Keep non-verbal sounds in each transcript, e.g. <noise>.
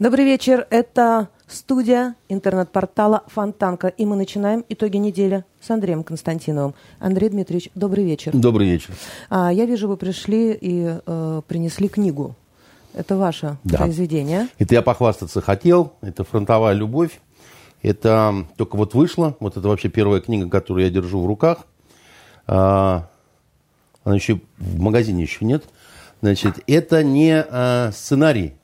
Добрый вечер. Это студия интернет-портала Фонтанка. И мы начинаем итоги недели с Андреем Константиновым. Андрей Дмитриевич, добрый вечер. Добрый вечер. А, я вижу, вы пришли и э, принесли книгу. Это ваше да. произведение. Это я похвастаться хотел. Это «Фронтовая любовь». Это только вот вышло. Вот это вообще первая книга, которую я держу в руках. А, она еще в магазине еще нет. Значит, это не а, сценарий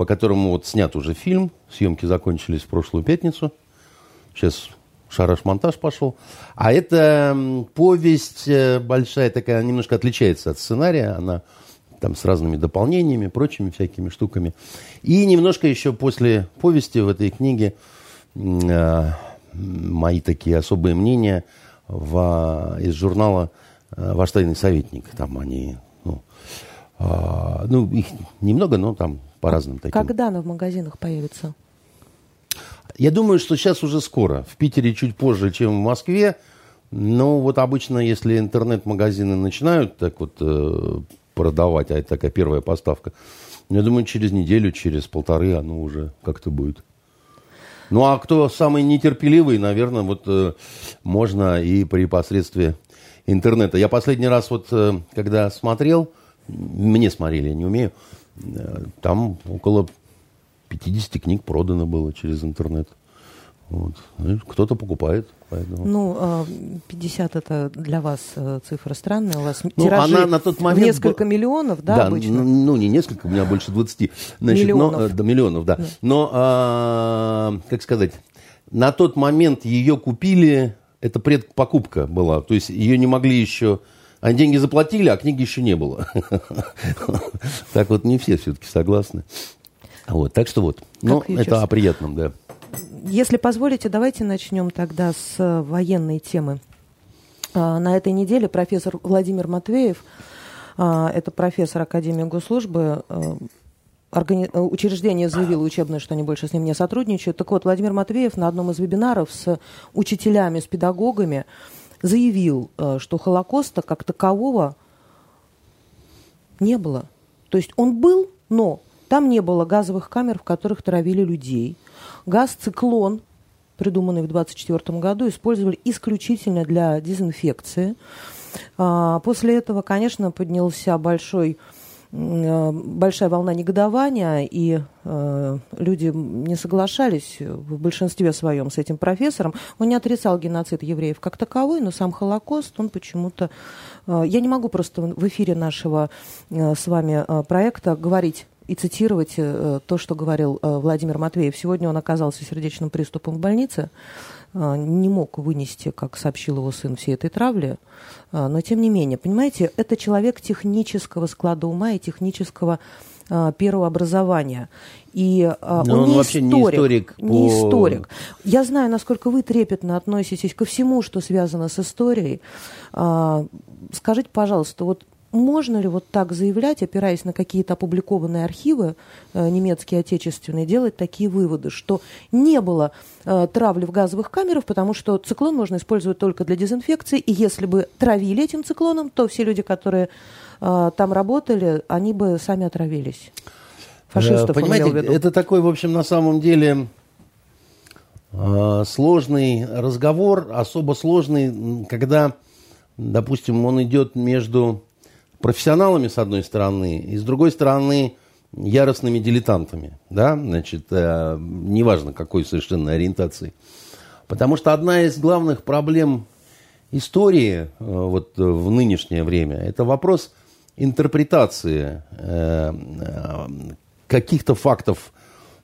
по которому вот снят уже фильм. Съемки закончились в прошлую пятницу. Сейчас шараш-монтаж пошел. А это повесть э, большая такая, немножко отличается от сценария. Она там с разными дополнениями, прочими всякими штуками. И немножко еще после повести в этой книге мои такие особые мнения в, из журнала э, «Ваш тайный советник». Там они, ну, э, ну, их немного, но там по разным таким. Когда она в магазинах появится? Я думаю, что сейчас уже скоро. В Питере чуть позже, чем в Москве. Но вот обычно, если интернет-магазины начинают так вот э, продавать, а это такая первая поставка, я думаю, через неделю, через полторы оно уже как-то будет. Ну, а кто самый нетерпеливый, наверное, вот э, можно и при посредстве интернета. Я последний раз вот, э, когда смотрел, мне смотрели, я не умею, Э, там около 50 книг продано было через интернет. Вот. Кто-то покупает. Поэтому. Ну, 50 а, это для вас э, цифра странная. У вас ну, тиражи она на тот момент несколько миллионов, да, да обычно? Ну, ну, не несколько, у меня больше 20. Значит, миллионов. Но, да, миллионов, да. да. Но, а, как сказать, на тот момент ее купили, это предпокупка была. То есть ее не могли еще они деньги заплатили, а книги еще не было. <laughs> Так вот не все все-таки согласны. Вот, так что вот. Ну, это о приятном, да. Если позволите, давайте начнем тогда с э, военной темы. А, на этой неделе профессор Владимир Матвеев, а, это профессор Академии госслужбы, э, органи... Э, учреждение заявило учебное, что они больше с ним не сотрудничают. Так вот, Владимир Матвеев на одном из вебинаров с учителями, с педагогами заявил, что Холокоста как такового не было. То есть он был, но там не было газовых камер, в которых травили людей. Газ-циклон, придуманный в 1924 году, использовали исключительно для дезинфекции. А, после этого, конечно, поднялся большой Э, большая волна негодования, и э, люди не соглашались в большинстве своем с этим профессором. Он не отрицал геноцид евреев как таковой, но сам Холокост, он почему-то... Э, я не могу просто в эфире нашего э, с вами э, проекта говорить и цитировать э, то, что говорил э, Владимир Матвеев. Сегодня он оказался сердечным приступом в больнице. А, не мог вынести, как сообщил его сын, всей этой травли. Но тем не менее, понимаете, это человек технического склада ума и технического первого образования. И Но он, он не вообще историк, не историк. По... Не историк. Я знаю, насколько вы трепетно относитесь ко всему, что связано с историей. Скажите, пожалуйста, вот можно ли вот так заявлять, опираясь на какие-то опубликованные архивы э, немецкие, отечественные, делать такие выводы, что не было э, травли в газовых камерах, потому что циклон можно использовать только для дезинфекции, и если бы травили этим циклоном, то все люди, которые э, там работали, они бы сами отравились. Фашистов Понимаете, это такой, в общем, на самом деле сложный разговор, особо сложный, когда, допустим, он идет между профессионалами, с одной стороны, и с другой стороны, яростными дилетантами, да, значит, э, неважно какой совершенно ориентации. Потому что одна из главных проблем истории э, вот в нынешнее время – это вопрос интерпретации э, э каких-то фактов,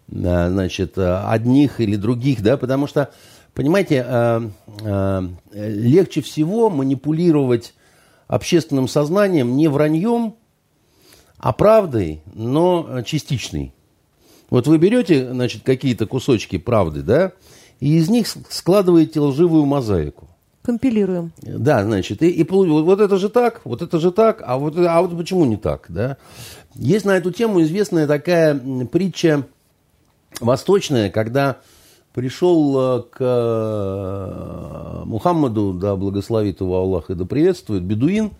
э, значит, одних или других, да, потому что, понимаете, э, э, легче всего манипулировать общественным сознанием не враньем, а правдой, но частичной. Вот вы берете, значит, какие-то кусочки правды, да, и из них складываете лживую мозаику. Компилируем. Да, значит, и, и вот это же так, вот это же так, а вот, а вот почему не так, да? Есть на эту тему известная такая притча восточная, когда пришел к Мухаммаду, да благословит его Аллах и да приветствует, бедуин,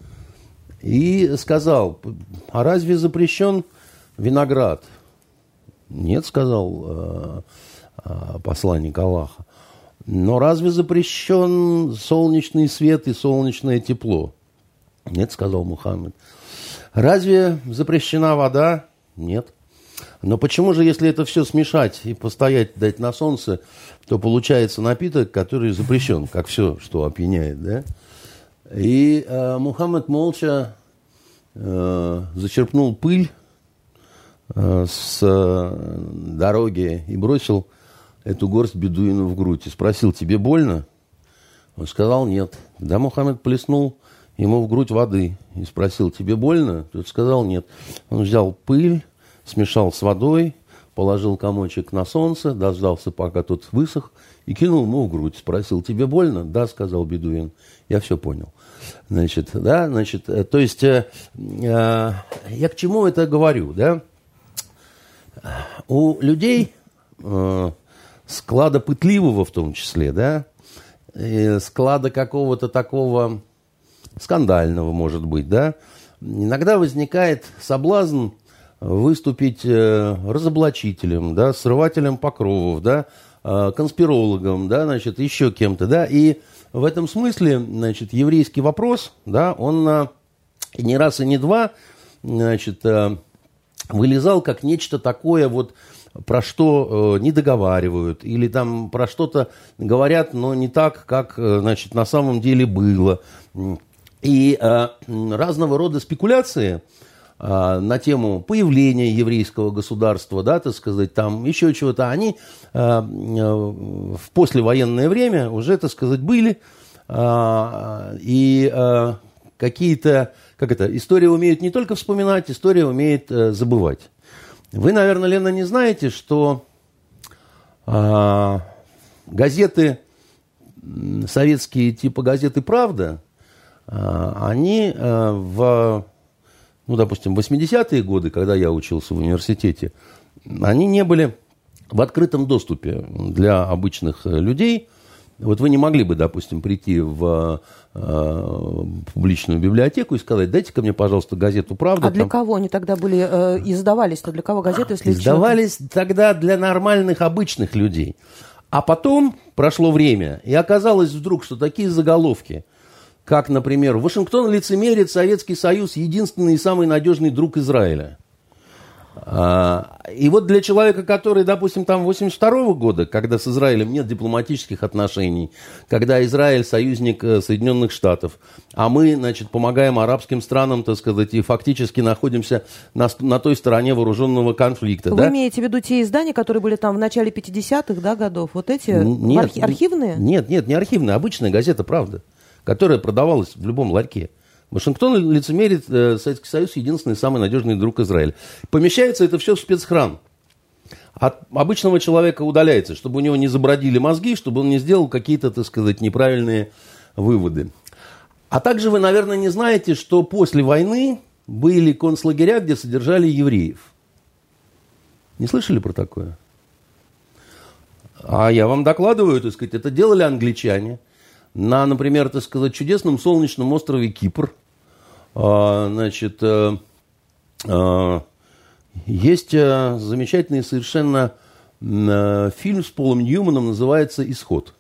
и сказал, а разве запрещен виноград? Нет, сказал посланник Аллаха. Но разве запрещен солнечный свет и солнечное тепло? Нет, сказал Мухаммед. Разве запрещена вода? Нет. Но почему же, если это все смешать и постоять, дать на солнце, то получается напиток, который запрещен, как все, что опьяняет, да? И э, Мухаммед молча э, зачерпнул пыль э, с э, дороги и бросил эту горсть бедуину в грудь и спросил, тебе больно? Он сказал, нет. Да Мухаммед плеснул ему в грудь воды и спросил, тебе больно? Тот сказал, нет. Он взял пыль, смешал с водой, положил комочек на солнце, дождался, пока тот высох, и кинул ему в грудь. Спросил, тебе больно? Да, сказал бедуин. Я все понял. Значит, да, значит, э, то есть, э, э, я к чему это говорю, да? У людей э, склада пытливого в том числе, да, и склада какого-то такого скандального, может быть, да, иногда возникает соблазн выступить э, разоблачителем, да, срывателем покровов, да, э, конспирологом, да, значит, еще кем-то, да, и в этом смысле, значит, еврейский вопрос, да, он э, не раз и не два, значит, вылезал как нечто такое вот про что э, не договаривают, или там про что-то говорят, но не так, как э, значит, на самом деле было. И э, разного рода спекуляции э, на тему появления еврейского государства, да, так сказать, там еще чего-то, они э, э, в послевоенное время уже, так сказать, были. Э, и э, какие-то, как это, история умеет не только вспоминать, история умеет э, забывать. Вы, наверное, Лена, не знаете, что а, газеты советские типа газеты «Правда», а, они а, в, ну, допустим, 80-е годы, когда я учился в университете, они не были в открытом доступе для обычных людей – вот вы не могли бы, допустим, прийти в э, публичную библиотеку и сказать, дайте-ка мне, пожалуйста, газету «Правда». А для там... кого они тогда были, э, издавались-то? Для кого газеты, если Издавались человек... тогда для нормальных, обычных людей. А потом прошло время, и оказалось вдруг, что такие заголовки, как, например, «Вашингтон лицемерит, Советский Союз – единственный и самый надежный друг Израиля». А, и вот для человека, который, допустим, там 82 -го года, когда с Израилем нет дипломатических отношений, когда Израиль союзник э, Соединенных Штатов, а мы, значит, помогаем арабским странам, так сказать, и фактически находимся на, на той стороне вооруженного конфликта. Вы да? имеете в виду те издания, которые были там в начале 50-х да, годов? Вот эти нет, архи- архивные? Нет, нет, не архивные, обычная газета «Правда», которая продавалась в любом ларьке. Вашингтон лицемерит, э, Советский Союз единственный самый надежный друг Израиля. Помещается это все в спецхран. От обычного человека удаляется, чтобы у него не забродили мозги, чтобы он не сделал какие-то, так сказать, неправильные выводы. А также вы, наверное, не знаете, что после войны были концлагеря, где содержали евреев. Не слышали про такое? А я вам докладываю, так сказать, это делали англичане – на, например, так сказать, чудесном солнечном острове Кипр, а, значит, э, э, есть э, замечательный совершенно фильм с Полом Ньюманом, называется «Исход».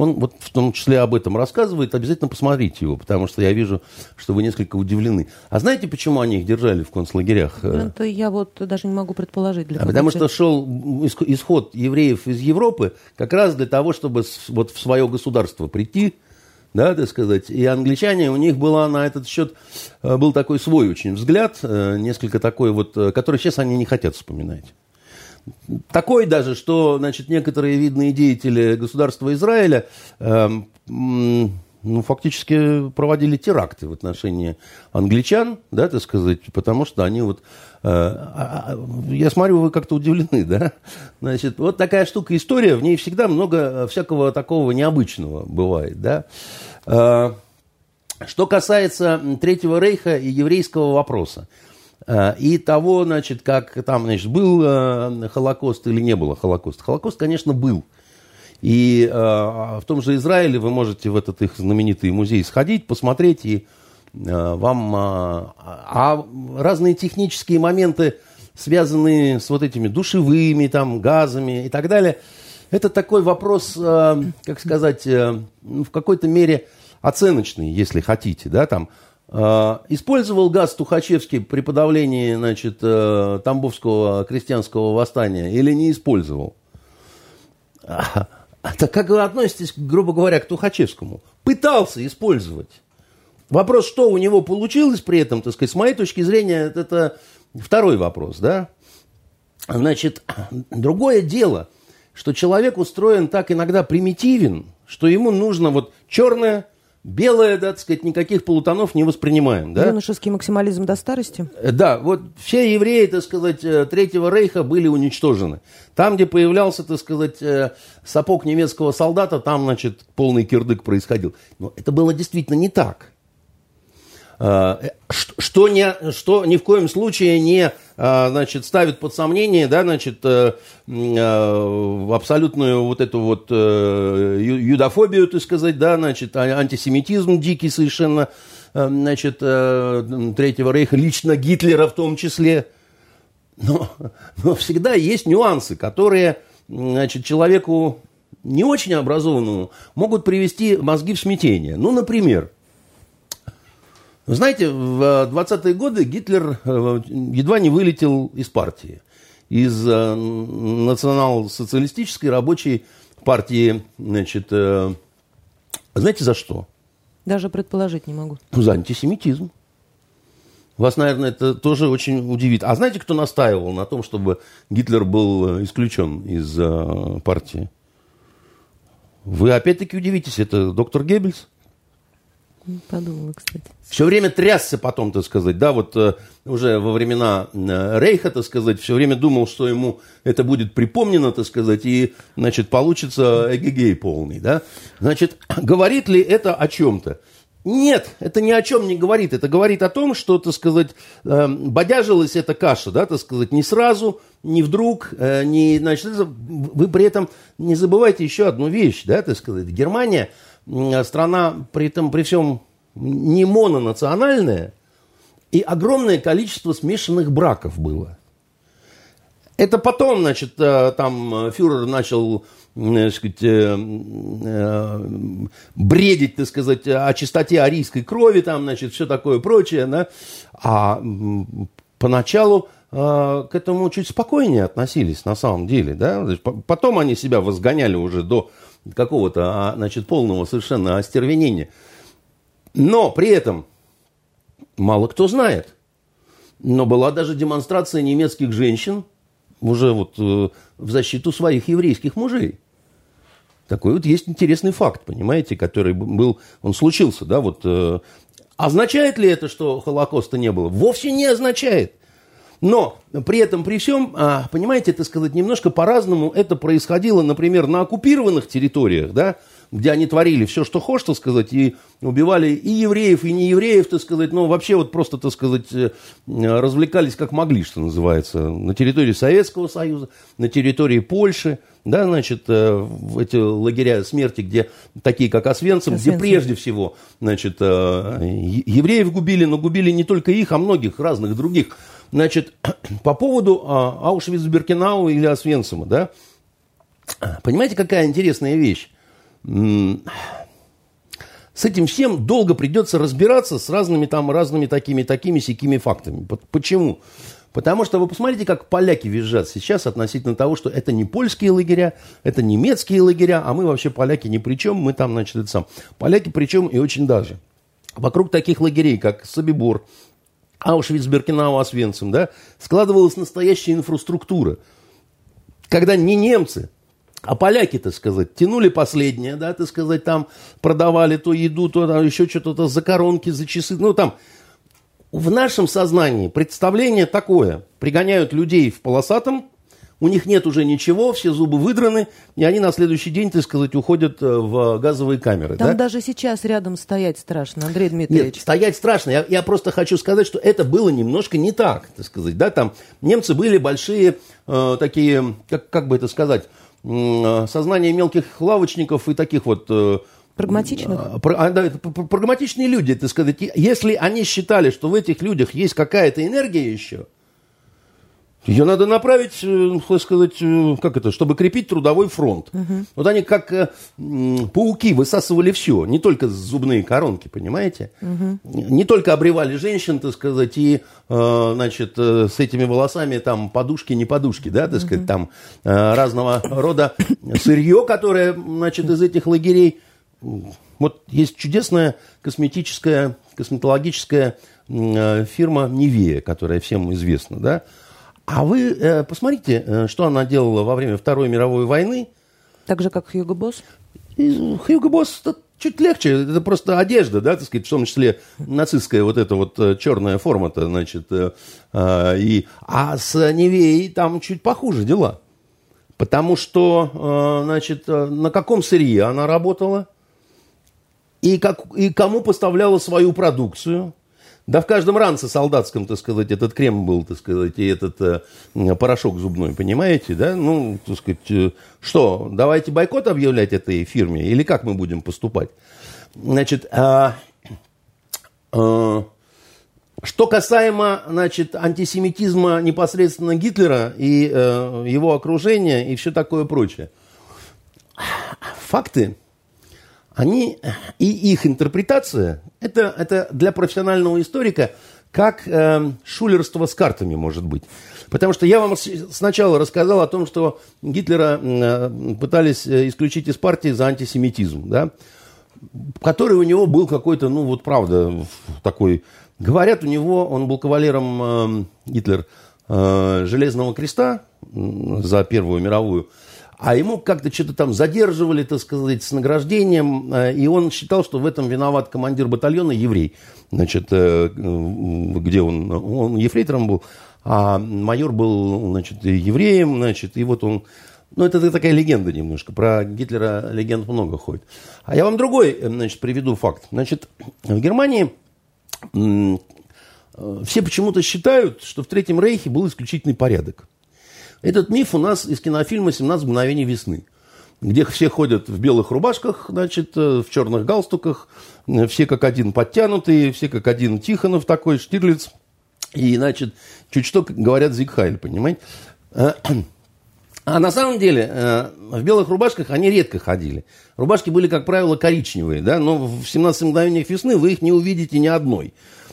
Он вот в том числе об этом рассказывает. Обязательно посмотрите его, потому что я вижу, что вы несколько удивлены. А знаете, почему они их держали в концлагерях? Это я вот даже не могу предположить. Для а потому что шел исход евреев из Европы как раз для того, чтобы вот в свое государство прийти, да, так сказать. И англичане, у них была на этот счет, э, был такой свой очень взгляд, э, несколько такой вот, э, который сейчас они не хотят вспоминать. Такой даже, что значит, некоторые видные деятели государства Израиля э, ну, фактически проводили теракты в отношении англичан, да, так сказать, потому что они вот... Э, а, а, я смотрю, вы как-то удивлены, да? Значит, вот такая штука, история, в ней всегда много всякого такого необычного бывает, да? Э, что касается Третьего Рейха и еврейского вопроса. Э, и того, значит, как там, значит, был э, Холокост или не было Холокоста. Холокост, конечно, был. И э, в том же Израиле вы можете в этот их знаменитый музей сходить, посмотреть, и вам... Э, а разные технические моменты, связанные с вот этими душевыми, там, газами и так далее, это такой вопрос, как сказать, э, в какой-то мере оценочный, если хотите, да, там, использовал газ Тухачевский при подавлении, значит, э, Тамбовского крестьянского восстания или не использовал? Так как вы относитесь, грубо говоря, к Тухачевскому? Пытался использовать. Вопрос, что у него получилось при этом, так сказать, с моей точки зрения, это второй вопрос, да? Значит, другое дело, что человек устроен так иногда примитивен, что ему нужно вот черное, Белое, да, так сказать, никаких полутонов не воспринимаем. Да? Юношеский максимализм до старости? Э, да, вот все евреи, так сказать, э, Третьего Рейха были уничтожены. Там, где появлялся, так сказать, э, сапог немецкого солдата, там, значит, полный кирдык происходил. Но это было действительно не так. А, что, не, что ни в коем случае не а, значит, ставит под сомнение да, значит, э, а, абсолютную вот эту вот э, юдофобию, так сказать, да, значит, антисемитизм дикий совершенно э, значит, Третьего Рейха, лично Гитлера в том числе. Но, но всегда есть нюансы, которые значит, человеку не очень образованному могут привести мозги в смятение. Ну, например, знаете, в 20-е годы Гитлер э, едва не вылетел из партии. Из э, национал-социалистической рабочей партии, значит, э, знаете, за что? Даже предположить не могу. За антисемитизм. Вас, наверное, это тоже очень удивит. А знаете, кто настаивал на том, чтобы Гитлер был исключен из партии? Вы опять-таки удивитесь, это доктор Геббельс. Подумала, кстати. Все время трясся потом, так сказать, да, вот э, уже во времена э, Рейха, так сказать, все время думал, что ему это будет припомнено, так сказать, и, значит, получится эгегей полный, да. Значит, <clears throat> говорит ли это о чем-то? Нет, это ни о чем не говорит. Это говорит о том, что, так сказать, э, бодяжилась эта каша, да, так сказать, не сразу, не вдруг, не, значит, вы при этом не забывайте еще одну вещь, да, так сказать, Германия – страна при этом, при всем не мононациональная, и огромное количество смешанных браков было. Это потом, значит, э, там фюрер начал, так сказать, э, э, бредить, так сказать, о чистоте арийской крови, там, значит, все такое прочее, да. А поначалу к этому чуть спокойнее относились на самом деле, да. Потом они себя возгоняли уже до какого-то, а, значит, полного совершенно остервенения. Но при этом мало кто знает. Но была даже демонстрация немецких женщин уже вот э, в защиту своих еврейских мужей. Такой вот есть интересный факт, понимаете, который был, он случился, да, вот. Э, означает ли это, что Холокоста не было? Вовсе не означает. Но при этом, при всем, а, понимаете, это сказать, немножко по-разному это происходило, например, на оккупированных территориях, да, где они творили все, что хочешь, так сказать, и убивали и евреев, и неевреев, так сказать, ну, вообще вот просто, так сказать, э, развлекались как могли, что называется, на территории Советского Союза, на территории Польши, да, значит, э, эти лагеря смерти, где такие, как Освенцим. где прежде всего, значит, э, евреев губили, но губили не только их, а многих разных других Значит, <clears throat> по поводу а, Аушвиц-Биркенау или Освенцима, да, понимаете, какая интересная вещь? С этим всем долго придется разбираться с разными там, разными такими, такими, сякими фактами. Почему? Потому что вы посмотрите, как поляки визжат сейчас относительно того, что это не польские лагеря, это немецкие лагеря, а мы вообще поляки ни при чем, мы там, значит, это сам. Поляки причем и очень даже. Вокруг таких лагерей, как Собибор, Аушвиц, Беркинау, Освенцим, да, складывалась настоящая инфраструктура. Когда не немцы, а поляки, так сказать, тянули последнее, да, так сказать, там продавали то еду, то там, еще что-то за коронки, за часы, ну там. В нашем сознании представление такое. Пригоняют людей в полосатом у них нет уже ничего, все зубы выдраны, и они на следующий день, так сказать, уходят э, в газовые камеры. Там да? даже сейчас рядом стоять страшно, Андрей Дмитриевич. Нет, стоять страшно. Я, я просто хочу сказать, что это было немножко не так, так сказать. Да? Там немцы были большие, э, такие, как, как бы это сказать, сознание мелких лавочников и таких вот Прагматичных? А, да, прагматичные люди, так сказать. Если они считали, что в этих людях есть какая-то энергия еще, ее надо направить, э, так сказать, э, как это, чтобы крепить трудовой фронт. Угу. Вот они как э, пауки высасывали все, не только зубные коронки, понимаете? Угу. Не только обревали женщин, так сказать, и, значит, с этими волосами там подушки, не подушки, да, так сказать, угу. там разного рода сырье, которое, значит, из этих лагерей. Вот есть чудесная косметическая, косметологическая фирма Невея, которая всем известна, да, а вы э, посмотрите, э, что она делала во время Второй мировой войны. Так же, как Хьюго Босс? И Хьюго Босс чуть легче, это просто одежда, да, так сказать, в том числе нацистская вот эта вот э, черная форма-то, значит, э, э, и, а с Невеей там чуть похуже дела. Потому что, э, значит, э, на каком сырье она работала, и, как, и кому поставляла свою продукцию – да в каждом ранце солдатском, так сказать, этот крем был, так сказать, и этот э, порошок зубной, понимаете, да? Ну, так сказать, э, что, давайте бойкот объявлять этой фирме или как мы будем поступать? Значит, э, э, что касаемо, значит, антисемитизма непосредственно Гитлера и э, его окружения и все такое прочее. Факты они и их интерпретация, это, это для профессионального историка как э, шулерство с картами может быть. Потому что я вам сначала рассказал о том, что Гитлера э, пытались э, исключить из партии за антисемитизм, да, который у него был какой-то, ну вот правда, такой... Говорят, у него, он был кавалером, э, Гитлер, э, Железного креста за Первую мировую, а ему как-то что-то там задерживали, так сказать, с награждением, э, и он считал, что в этом виноват командир батальона еврей, значит, э, где он, он ефрейтором был, а майор был, значит, евреем, значит, и вот он, ну, это такая легенда немножко, про Гитлера легенд много ходит. А я вам другой, значит, приведу факт. Значит, в Германии э, все почему-то считают, что в Третьем Рейхе был исключительный порядок. Этот миф у нас из кинофильма «17 мгновений весны», где все ходят в белых рубашках, значит, э, в черных галстуках, э, все как один подтянутые, все как один Тихонов такой, Штирлиц, и, значит, чуть что говорят Зигхайль, понимаете? Э, а на самом деле в белых рубашках они редко ходили. Рубашки были, как правило, коричневые, да, но в «17 мгновениях весны» вы их не увидите ни одной.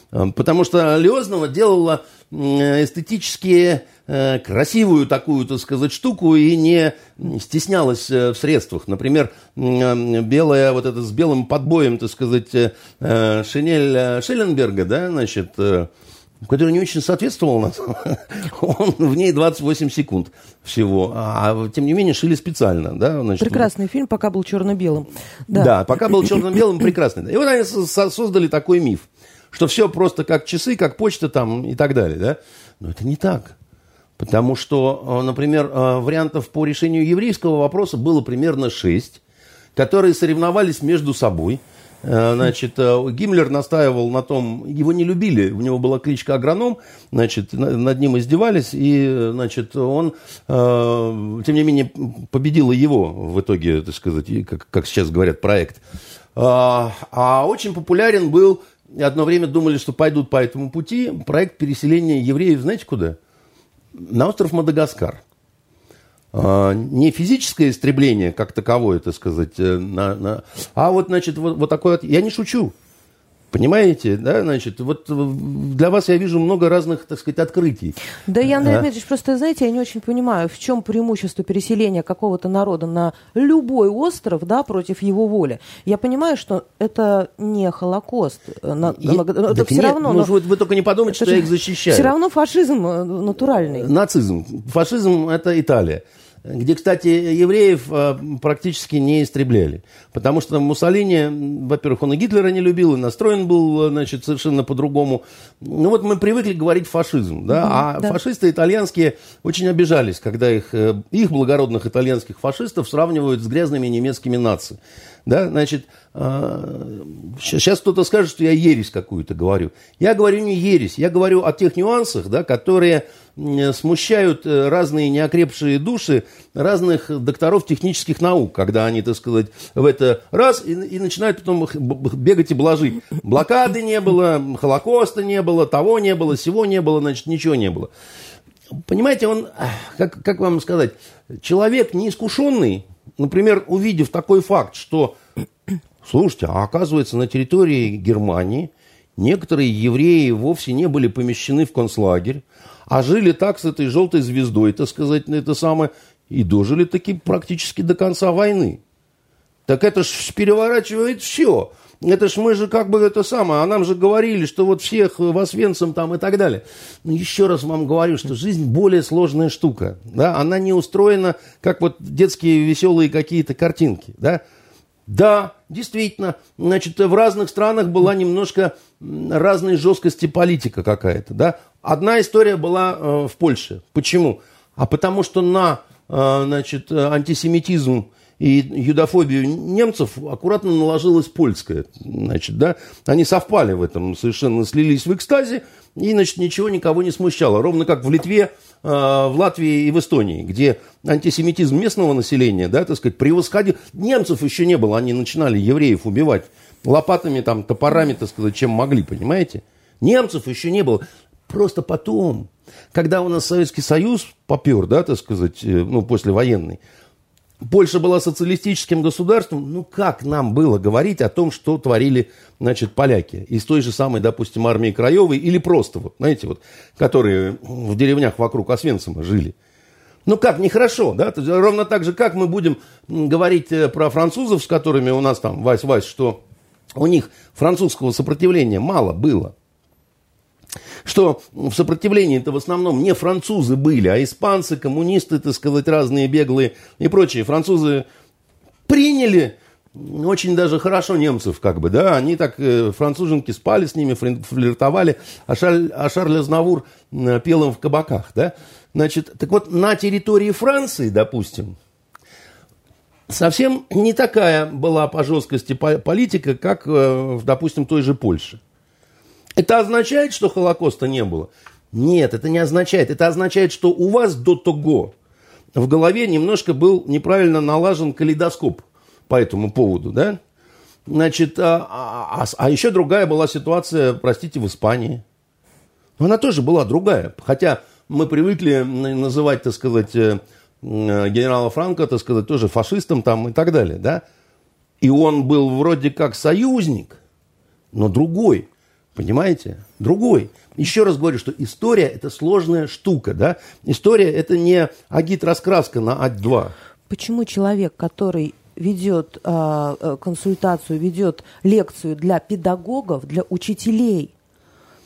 Потому что Леознова делала эстетические Э, красивую такую, так сказать, штуку и не стеснялась э, в средствах. Например, э, белая, вот это с белым подбоем, так сказать, шинель Шелленберга, да, значит, который не очень соответствовал нас. <laughs> Он в ней 28 секунд всего. А тем не менее шили специально. Да, значит, Прекрасный фильм, пока был черно-белым. Да. да, пока был черно-белым, прекрасный. И вот они создали такой миф, что все просто как часы, как почта там и так далее. Да? Но это не так. Потому что, э, например, э, вариантов по решению еврейского вопроса было примерно шесть, которые соревновались между собой. Э, значит, Гиммлер настаивал на том, его не любили, у него была кличка агроном, значит, над ним издевались, и, значит, он, тем не менее, победил его в итоге, так сказать, как, как сейчас говорят, проект. А очень популярен был, одно время думали, что пойдут по этому пути, проект переселения евреев, знаете куда? на остров Мадагаскар. А, не физическое истребление как таковое, так сказать, э, на, на, а вот, значит, вот, вот такое я не шучу, Понимаете, да, значит, вот для вас я вижу много разных, так сказать, открытий. Да, я, Андрей а? Дмитриевич, просто, знаете, я не очень понимаю, в чем преимущество переселения какого-то народа на любой остров, да, против его воли. Я понимаю, что это не Холокост. Э, на, я, это да все нет, равно. Ну, но, вы, вы только не подумайте, что я их защищаю. Все равно фашизм э, натуральный. Нацизм. Фашизм – это Италия где, кстати, евреев э, практически не истребляли. Потому что Муссолини, во-первых, он и Гитлера не любил, и настроен был, значит, совершенно по-другому. Ну вот мы привыкли говорить фашизм, да, угу, а да. фашисты итальянские очень обижались, когда их, э, их благородных итальянских фашистов сравнивают с грязными немецкими нациями Да, значит, сейчас кто-то скажет, что я ересь какую-то говорю. Я говорю не ересь, я говорю о тех нюансах, да, которые смущают э, разные неокрепшие души разных докторов технических наук, когда они, так сказать, в это раз и, и начинают потом бегать и блажить. Блокады не было, Холокоста не было, того не было, всего не было, значит, ничего не было. Понимаете, он, как, как вам сказать, человек неискушенный, например, увидев такой факт, что, слушайте, а оказывается, на территории Германии некоторые евреи вовсе не были помещены в концлагерь, а жили так с этой желтой звездой, так сказать, на это самое, и дожили таки практически до конца войны. Так это ж переворачивает все. Это ж мы же как бы это самое, а нам же говорили, что вот всех в Освенцим там и так далее. Но еще раз вам говорю, что жизнь более сложная штука. Да? Она не устроена, как вот детские веселые какие-то картинки. Да? Да, действительно, значит, в разных странах была немножко разной жесткости политика какая-то, да. Одна история была э, в Польше. Почему? А потому что на, э, значит, антисемитизм и юдофобию немцев аккуратно наложилась польская. Значит, да, они совпали в этом, совершенно слились в экстазе, и, значит, ничего никого не смущало. Ровно как в Литве, э, в Латвии и в Эстонии, где антисемитизм местного населения, да, так сказать, превосходил. Немцев еще не было, они начинали евреев убивать лопатами, там, топорами, так сказать, чем могли, понимаете? Немцев еще не было. Просто потом, когда у нас Советский Союз попер, да, так сказать, э, ну, послевоенный, Польша была социалистическим государством, ну как нам было говорить о том, что творили, значит, поляки из той же самой, допустим, армии Краевой или просто, вот, знаете, вот, которые в деревнях вокруг Освенцима жили. Ну как, нехорошо, да? Ровно так же, как мы будем говорить э, про французов, с которыми у нас там, Вась-Вась, что у них французского сопротивления мало было что в сопротивлении это в основном не французы были, а испанцы, коммунисты, так сказать, разные беглые и прочие. Французы приняли очень даже хорошо немцев, как бы, да, они так, э, француженки спали с ними, флиртовали, а, Шарль, а Шарль Азнавур э, пел им в кабаках, да. Значит, так вот, на территории Франции, допустим, совсем не такая была по жесткости политика, как, э, допустим, той же Польше. Это означает, что Холокоста не было? Нет, это не означает. Это означает, что у вас до того в голове немножко был неправильно налажен калейдоскоп по этому поводу, да? Значит, а, а, а, а еще другая была ситуация, простите, в Испании. Она тоже была другая. Хотя мы привыкли называть, так сказать, э, генерала Франка, так сказать, тоже фашистом там и так далее, да? И он был вроде как союзник, но другой. Понимаете? Другой. Еще раз говорю, что история – это сложная штука. Да? История – это не агит-раскраска на ать-2. Почему человек, который ведет э, консультацию, ведет лекцию для педагогов, для учителей,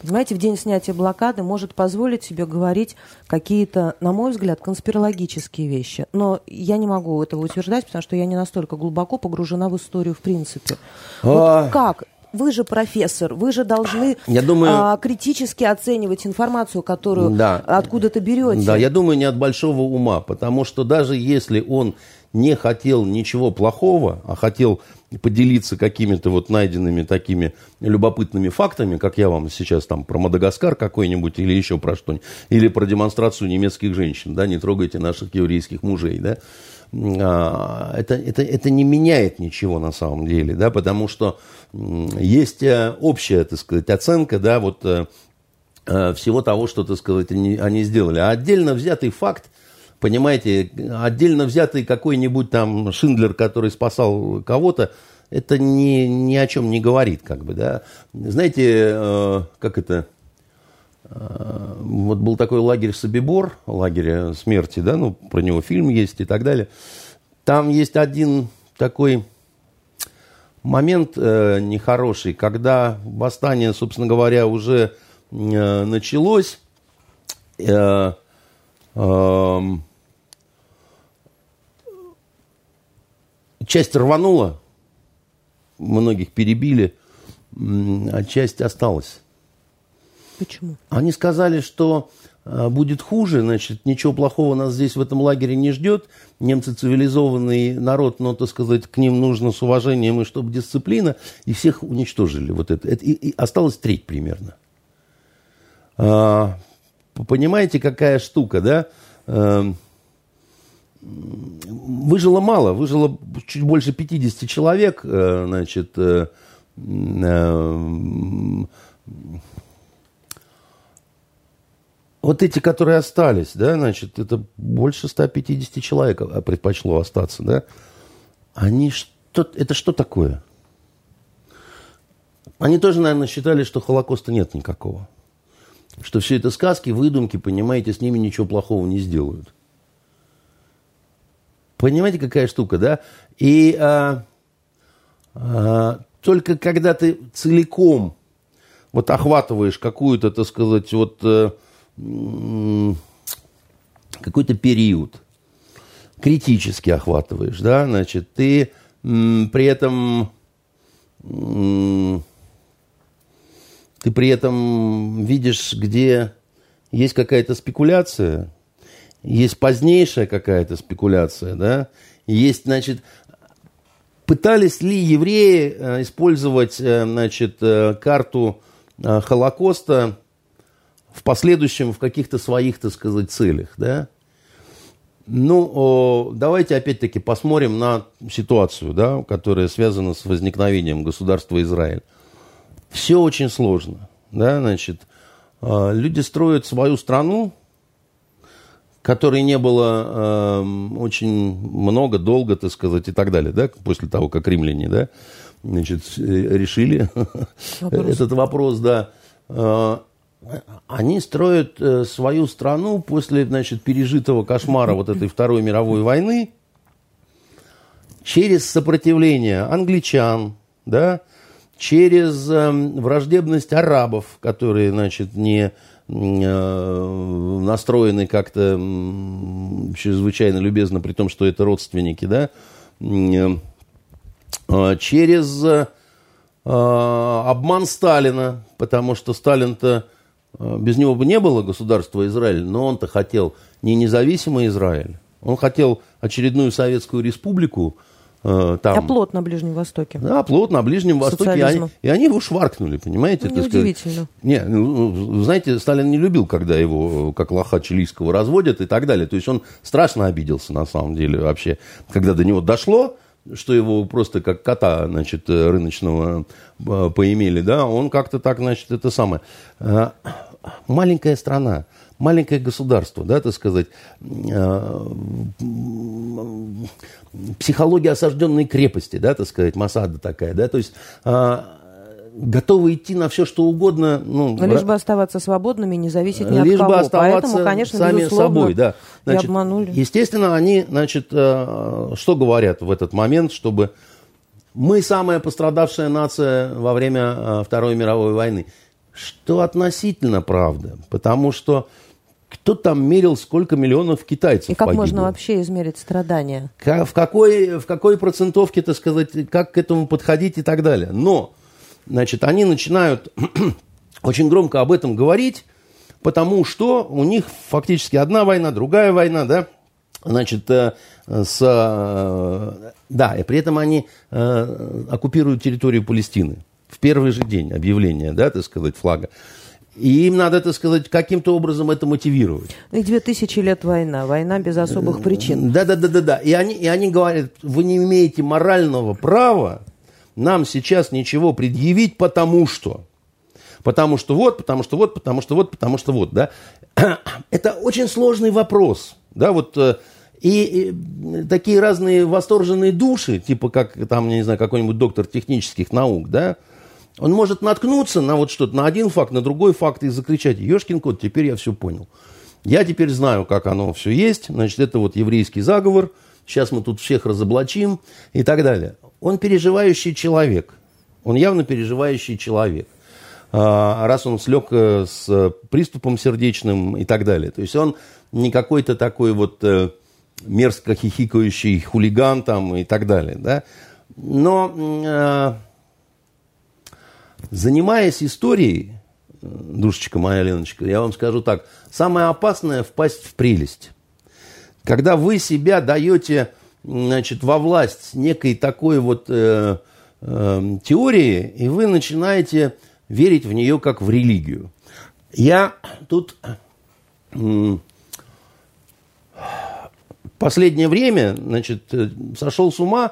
понимаете, в день снятия блокады может позволить себе говорить какие-то, на мой взгляд, конспирологические вещи. Но я не могу этого утверждать, потому что я не настолько глубоко погружена в историю в принципе. А... Вот как вы же профессор, вы же должны я думаю, а, критически оценивать информацию, которую да, откуда-то берете. Да, я думаю, не от большого ума, потому что даже если он не хотел ничего плохого, а хотел поделиться какими-то вот найденными такими любопытными фактами, как я вам сейчас там про Мадагаскар какой-нибудь или еще про что-нибудь, или про демонстрацию немецких женщин, да, не трогайте наших еврейских мужей, да, это, это, это не меняет ничего на самом деле, да, потому что есть э, общая, так сказать, оценка, да, вот э, э, всего того, что, так сказать, они, они сделали. А отдельно взятый факт, понимаете, отдельно взятый какой-нибудь там Шиндлер, который спасал кого-то, это ни, ни о чем не говорит, как бы, да. Знаете, как это, вот был такой лагерь Собибор, лагерь смерти, да, ну, про него фильм есть и так далее. Там есть один такой момент э, нехороший, когда восстание, собственно говоря, уже э, началось. Э, э, часть рванула, многих перебили, а часть осталась. Почему? Они сказали, что а, будет хуже, значит, ничего плохого нас здесь в этом лагере не ждет. Немцы цивилизованный народ, но, так сказать, к ним нужно с уважением и чтобы дисциплина. И всех уничтожили. Вот это. это и, и осталось треть примерно. А, понимаете, какая штука, да? А, выжило мало, выжило чуть больше 50 человек, э, значит, э, э, вот эти, которые остались, да, значит, это больше 150 человек а, предпочло остаться, да, они что, это что такое? Они тоже, наверное, считали, что Холокоста нет никакого. Что все это сказки, выдумки, понимаете, с ними ничего плохого не сделают. Понимаете, какая штука, да? И а, а, только когда ты целиком вот охватываешь какую-то, так сказать, вот э, какой-то период, критически охватываешь, да, значит, ты при этом ты при этом видишь, где есть какая-то спекуляция, есть позднейшая какая-то спекуляция, да, есть, значит, пытались ли евреи э, использовать, э, значит, э, карту Холокоста в последующем в каких-то своих, так сказать, целях, да? Ну, давайте опять-таки посмотрим на ситуацию, да, которая связана с возникновением государства Израиль. Все очень сложно, да, значит, а, люди строят свою страну, которой не было э, очень много, долго, так сказать, и так далее, да, после того, как римляне, да, значит, решили вопрос. <laughs> этот вопрос, да. А, они строят э, свою страну после, значит, пережитого кошмара вот этой Второй мировой войны через сопротивление англичан, да, через э, враждебность арабов, которые, значит, не э, настроены как-то чрезвычайно любезно, при том, что это родственники, да, э, через э, обман Сталина, потому что Сталин-то без него бы не было государства Израиль, но он-то хотел не независимый Израиль, он хотел очередную советскую республику. Э, там. Оплот на Ближнем Востоке. Да, оплот на Ближнем Востоке. И они, и они его шваркнули, понимаете? Ну, неудивительно. Не, ну, знаете, Сталин не любил, когда его, как лоха чилийского, разводят и так далее. То есть он страшно обиделся, на самом деле, вообще. Когда до него дошло, что его просто как кота, значит, рыночного э, поимели, да, он как-то так, значит, это самое. Э, маленькая страна, маленькое государство, да, так сказать, э, психология осажденной крепости, да, так сказать, Масада такая, да, то есть готовы идти на все, что угодно. Ну, Но лишь бы оставаться свободными, не зависеть ни лишь от кого. Бы оставаться Поэтому, конечно, сами собой, да. Значит, и обманули. Естественно, они, значит, э, что говорят в этот момент, чтобы мы самая пострадавшая нация во время э, Второй мировой войны. Что относительно правда, потому что кто там мерил, сколько миллионов китайцев И как погибло? можно вообще измерить страдания? В какой, в какой процентовке, так сказать, как к этому подходить и так далее. Но значит, они начинают <clears throat> очень громко об этом говорить, потому что у них фактически одна война, другая война, да, значит, э, с, э, да, и при этом они э, оккупируют территорию Палестины в первый же день объявления, да, так сказать, флага. И им надо, так сказать, каким-то образом это мотивировать. И две тысячи лет война, война без особых причин. Да, да, да, да, да. И они, и они говорят, вы не имеете морального права нам сейчас ничего предъявить, потому что. Потому что вот, потому что вот, потому что вот, потому что вот, да. <clears throat> Это очень сложный вопрос, да, вот. Э, и, и такие разные восторженные души, типа как там, не знаю, какой-нибудь доктор технических наук, да, он может наткнуться на вот что-то, на один факт, на другой факт и закричать, ешкин кот, теперь я все понял. Я теперь знаю, как оно все есть, значит, это вот еврейский заговор, сейчас мы тут всех разоблачим и так далее. Он переживающий человек. Он явно переживающий человек. А, раз он слег э, с приступом сердечным и так далее. То есть он не какой-то такой вот э, мерзко хихикающий хулиган там и так далее. Да? Но э, занимаясь историей, душечка моя, Леночка, я вам скажу так. Самое опасное – впасть в прелесть. Когда вы себя даете значит, во власть некой такой вот э, э, теории, и вы начинаете верить в нее как в религию. Я тут э, последнее время значит, э, сошел с ума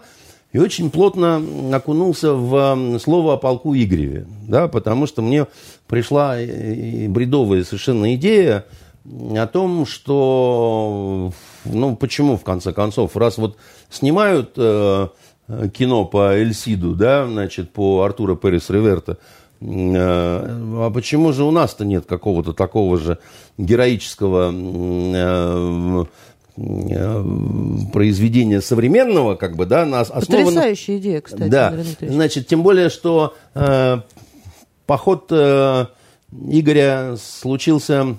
и очень плотно окунулся в слово о полку Игореве, да, потому что мне пришла бредовая совершенно идея о том, что, ну, почему, в конце концов, раз вот снимают э, кино по Эльсиду, да, значит, по Артура Перес Реверта, э, а почему же у нас-то нет какого-то такого же героического э, э произведения современного, как бы, да, на основанном... Потрясающая идея, кстати. Да, значит, тем более, что э, поход э, Игоря случился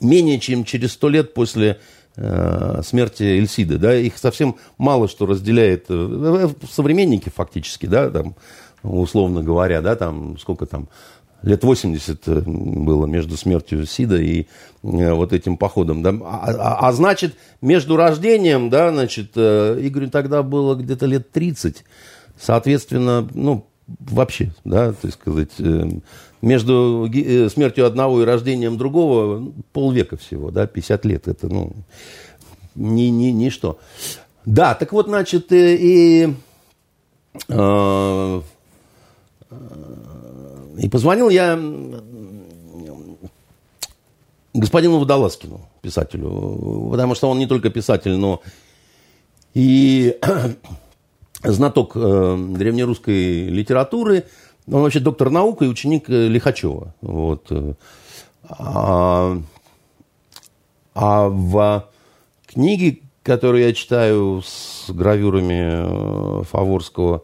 менее чем через сто лет после э, смерти Эльсиды. Да, их совсем мало что разделяет э, э, современники фактически, да, там, условно говоря, да, там сколько там, лет 80 было между смертью Сида и вот этим походом. Да? А, а, а значит, между рождением, да, значит, Игорю тогда было где-то лет 30. Соответственно, ну, вообще, да, так сказать, между э, смертью одного и рождением другого полвека всего, да, 50 лет. Это, ну, ни, ни, ничто. Да, так вот, значит, э, и, э, и позвонил я господину Водолазкину, писателю, потому что он не только писатель, но и <clears throat> знаток древнерусской литературы, он вообще доктор наук и ученик э, Лихачева. Вот. Э, а, а в книге, которую я читаю с гравюрами э, Фаворского,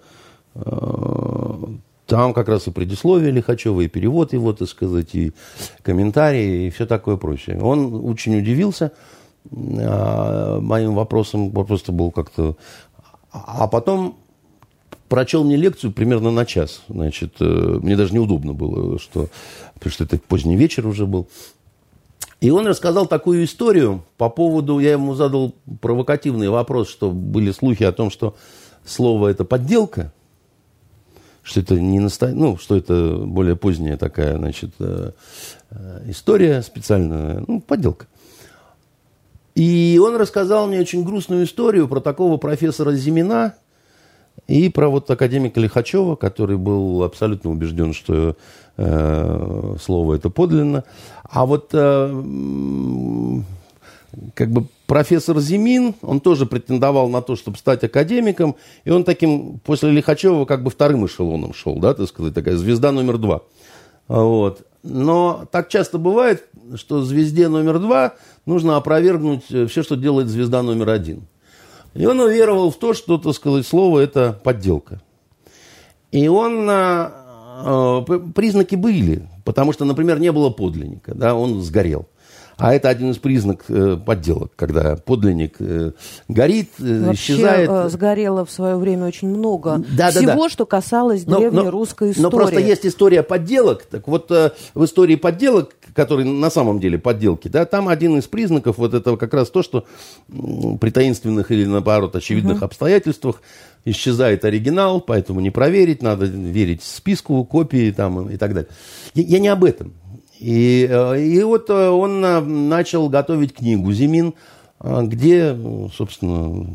там как раз и предисловие Лихачева, и перевод его, так сказать, и комментарии, и все такое прочее. Он очень удивился моим вопросом, просто был как-то... А потом прочел мне лекцию примерно на час. Значит, э, мне даже неудобно было, что, потому что это поздний вечер уже был. И он рассказал такую историю по поводу, я ему задал провокативный вопрос, что были слухи о том, что слово это подделка, что это не насто... ну, что это более поздняя такая, значит, э, э, история специальная, ну, подделка. И он рассказал мне очень грустную историю про такого профессора Зимина, и про вот академика Лихачева, который был абсолютно убежден, что э, слово это подлинно. А вот э, как бы профессор Зимин, он тоже претендовал на то, чтобы стать академиком, и он таким после Лихачева как бы вторым эшелоном шел, да, так сказать, такая звезда номер два. Вот. Но так часто бывает, что звезде номер два нужно опровергнуть все, что делает звезда номер один. И он уверовал в то, что, так сказать, слово это подделка. И он, э, признаки были, потому что, например, не было подлинника, да, он сгорел. А это один из признаков э, подделок, когда подлинник э, горит, э, Вообще, исчезает. Э, сгорело в свое время очень много да, всего, да, да. что касалось но, древней но, русской истории. Но просто есть история подделок. Так вот, э, в истории подделок, которые на самом деле подделки, да, там один из признаков вот этого как раз то, что при таинственных или, наоборот, очевидных угу. обстоятельствах исчезает оригинал, поэтому не проверить, надо верить списку, копии там и так далее. Я, я не об этом. И, э, и вот э, он э, начал готовить книгу «Зимин», где, собственно,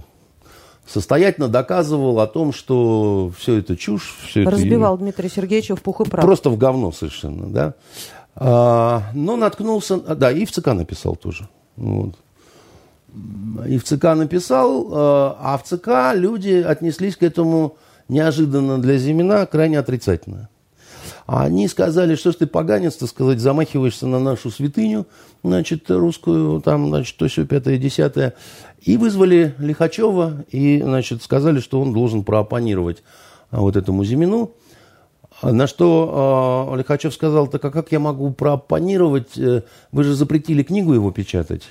состоятельно доказывал о том, что все это чушь. Все Разбивал это... Дмитрия Сергеевича в пух и прах. Просто в говно совершенно, да. А, но наткнулся... Да, и в ЦК написал тоже. Вот. И в ЦК написал, а в ЦК люди отнеслись к этому неожиданно для Зимина крайне отрицательно. А они сказали, что ж ты поганец, так сказать, замахиваешься на нашу святыню, значит, русскую, там, значит, то все пятое, десятое. И вызвали Лихачева и, значит, сказали, что он должен проопонировать вот этому Зимину. На что э, Лихачев сказал, так а как я могу проопонировать? Э, вы же запретили книгу его печатать.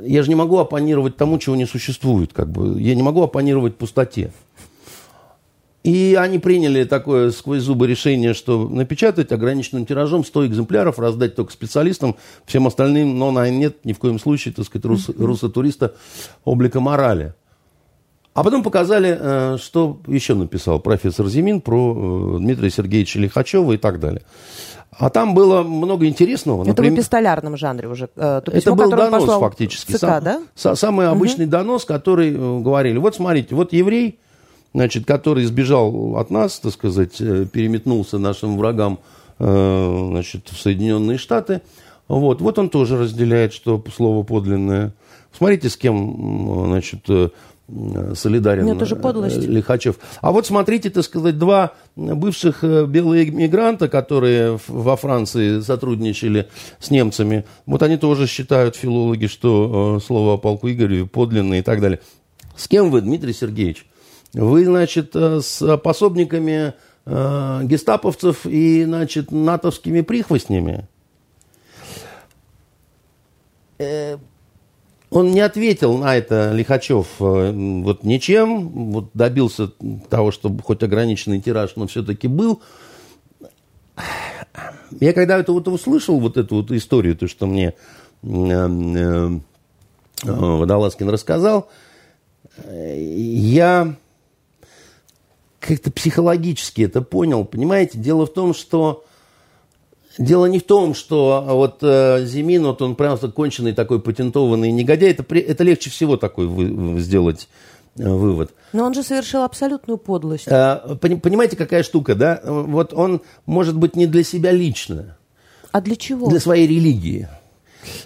Я же не могу оппонировать тому, чего не существует. Как бы. Я не могу оппонировать пустоте. И они приняли такое сквозь зубы решение, что напечатать ограниченным тиражом 100 экземпляров, раздать только специалистам, всем остальным, но на нет ни в коем случае, так сказать, рус, руссо-туриста облика морали. А потом показали, э, что еще написал профессор Зимин про э, Дмитрия Сергеевича Лихачева и так далее. А там было много интересного. Это Например, в эпистолярном жанре уже. Э, то письмо, это был донос фактически. ЦК, Сам, да? Самый обычный угу. донос, который говорили, вот смотрите, вот еврей, значит, который сбежал от нас, так сказать, переметнулся нашим врагам значит, в Соединенные Штаты, вот, вот он тоже разделяет, что слово подлинное. Смотрите, с кем значит, солидарен Нет, это же подлость. Э, Лихачев. А вот смотрите, так сказать, два бывших э, белых мигранта, которые во Франции сотрудничали с немцами, вот они тоже считают, филологи, что э, слово о полку Игореве подлинное и так далее. С кем вы, Дмитрий Сергеевич? Вы, значит, с пособниками гестаповцев и, значит, натовскими прихвостнями? Он не ответил на это, Лихачев, э, вот ничем, вот добился того, чтобы хоть ограниченный тираж, но все-таки был. Я когда это вот услышал, вот эту вот историю, то, что мне э, э, Водолазкин рассказал, я как-то психологически это понял. Понимаете, дело в том, что Дело не в том, что вот э, Зимин, вот он прям конченый такой патентованный негодяй, это, это легче всего такой вы, сделать э, вывод. Но он же совершил абсолютную подлость. Э, понимаете, какая штука, да? Вот он может быть не для себя лично. А для чего? Для своей религии.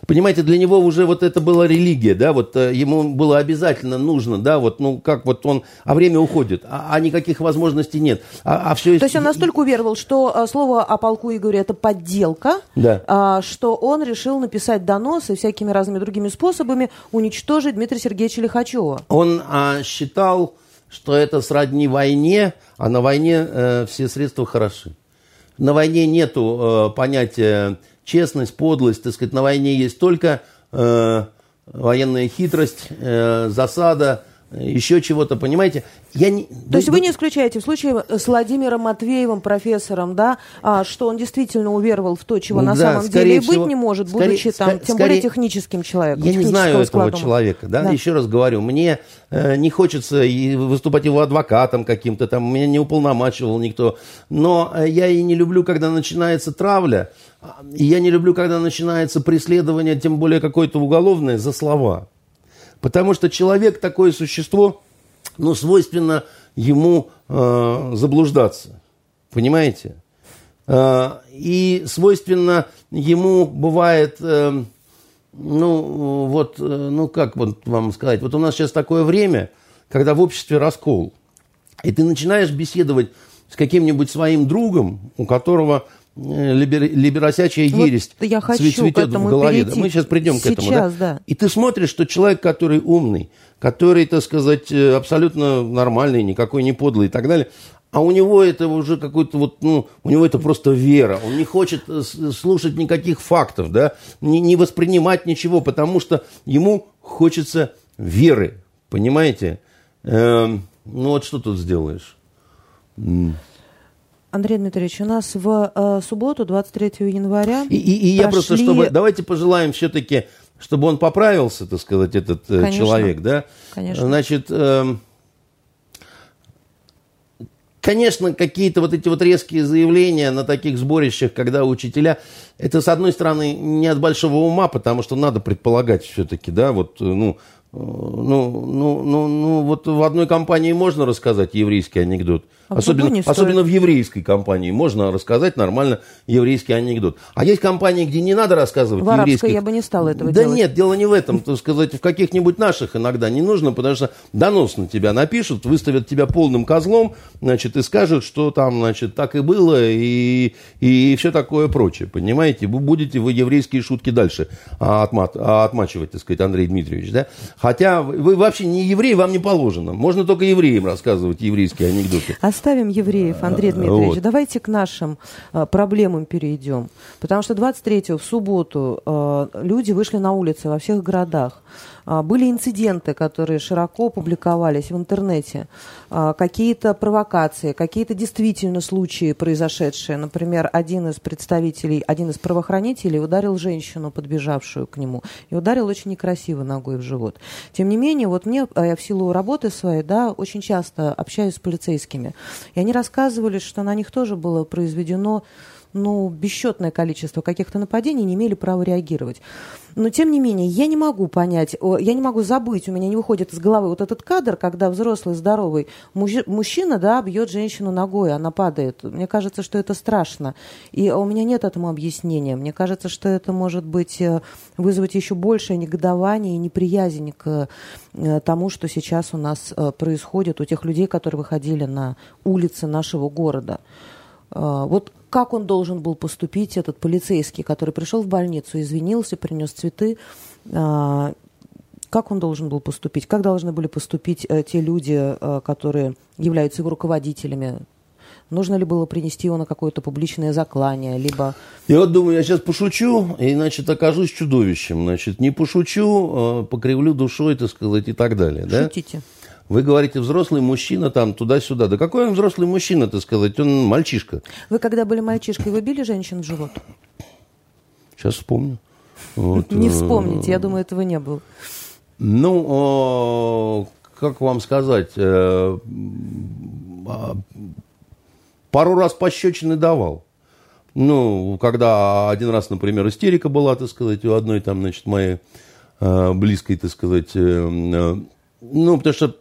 Понимаете, для него уже вот это была религия, да, вот э, ему было обязательно нужно, да, вот, ну, как вот он, а время уходит, а, а никаких возможностей нет. А, а все... То есть он настолько уверовал, что а, слово о полку Игоре это подделка, да. а, что он решил написать доносы всякими разными другими способами уничтожить Дмитрия Сергеевича Лихачева. Он а, считал, что это сродни войне, а на войне э, все средства хороши. На войне нету э, понятия честность, подлость, так сказать, на войне есть только э, военная хитрость, э, засада, еще чего-то, понимаете? Я не... То есть вы не исключаете в случае с Владимиром Матвеевым, профессором, да, а, что он действительно уверовал в то, чего на да, самом деле и быть всего, не может, скорее, будучи там, скорее, тем более техническим человеком. Я не знаю этого человека, да? да, еще раз говорю, мне э, не хочется и выступать его адвокатом каким-то, там, меня не уполномачивал никто, но э, я и не люблю, когда начинается травля, и я не люблю, когда начинается преследование, тем более какое-то уголовное, за слова. Потому что человек такое существо, ну, свойственно ему э, заблуждаться. Понимаете? Э, и свойственно ему бывает, э, ну, вот, э, ну, как вот вам сказать, вот у нас сейчас такое время, когда в обществе раскол. И ты начинаешь беседовать с каким-нибудь своим другом, у которого либер, либеросячая ересь вот я хочу цветет в голове. Да, мы сейчас придем сейчас, к этому. Да? Да. И ты смотришь, что человек, который умный, который, так сказать, э, абсолютно нормальный, никакой не подлый и так далее, а у него это уже какой-то вот, ну, у него это просто вера. Он не хочет э, слушать никаких фактов, да, не, не воспринимать ничего, потому что ему хочется веры, понимаете? Эм, ну вот что тут сделаешь? Андрей Дмитриевич, у нас в э, субботу, 23 января. И, и, и я просто, чтобы. Давайте пожелаем все-таки, чтобы он поправился, так сказать, этот э, Конечно. человек, да? Конечно. Значит, э, конечно, какие-то вот эти вот резкие заявления на таких сборищах, когда учителя, это, с одной стороны, не от большого ума, потому что надо предполагать все-таки, да, вот, э, ну, ну, ну, ну, ну, вот в одной компании можно рассказать еврейский анекдот. А особенно, особенно в еврейской компании можно рассказать нормально еврейский анекдот. А есть компании, где не надо рассказывать в еврейский. я бы не стала этого да делать. нет, дело не в этом. Так сказать, в каких-нибудь наших иногда не нужно, потому что донос на тебя напишут, выставят тебя полным козлом, значит, и скажут, что там, значит, так и было, и, и все такое прочее. Понимаете? Вы будете вы еврейские шутки дальше отмат, отмачивать, так сказать, Андрей Дмитриевич, да? Хотя вы вообще не еврей, вам не положено. Можно только евреям рассказывать еврейские анекдоты. Оставим евреев, Андрей Дмитриевич. Вот. Давайте к нашим а, проблемам перейдем. Потому что 23 в субботу а, люди вышли на улицы во всех городах. А, были инциденты, которые широко публиковались в интернете, а, какие-то провокации, какие-то действительно случаи произошедшие. Например, один из представителей, один из правоохранителей ударил женщину, подбежавшую к нему, и ударил очень некрасиво ногой в живот. Тем не менее, вот мне, а, я в силу работы своей, да, очень часто общаюсь с полицейскими, и они рассказывали, что на них тоже было произведено ну, бесчетное количество каких-то нападений не имели права реагировать. Но, тем не менее, я не могу понять, я не могу забыть, у меня не выходит из головы вот этот кадр, когда взрослый, здоровый мужчина, да, бьет женщину ногой, она падает. Мне кажется, что это страшно. И у меня нет этому объяснения. Мне кажется, что это может быть э, вызвать еще большее негодование и неприязнь к э, тому, что сейчас у нас э, происходит у тех людей, которые выходили на улицы нашего города. Вот как он должен был поступить, этот полицейский, который пришел в больницу, извинился, принес цветы, а, как он должен был поступить, как должны были поступить э, те люди, э, которые являются его руководителями, Нужно ли было принести его на какое-то публичное заклание, либо... Я вот думаю, я сейчас пошучу, и, значит, окажусь чудовищем. Значит, не пошучу, э, покривлю душой, так сказать, и так далее. Шутите. Да? Вы говорите, взрослый мужчина там туда-сюда. Да какой он взрослый мужчина, так сказать? Он мальчишка. Вы когда были мальчишкой, вы били женщин в живот? Сейчас вспомню. Вот. Не э, вспомните, я думаю, этого не было. Ну, как вам сказать, э, а, пару раз пощечины давал. Ну, когда один раз, например, истерика была, так сказать, у одной там, значит, моей э, близкой, так сказать, ну, потому что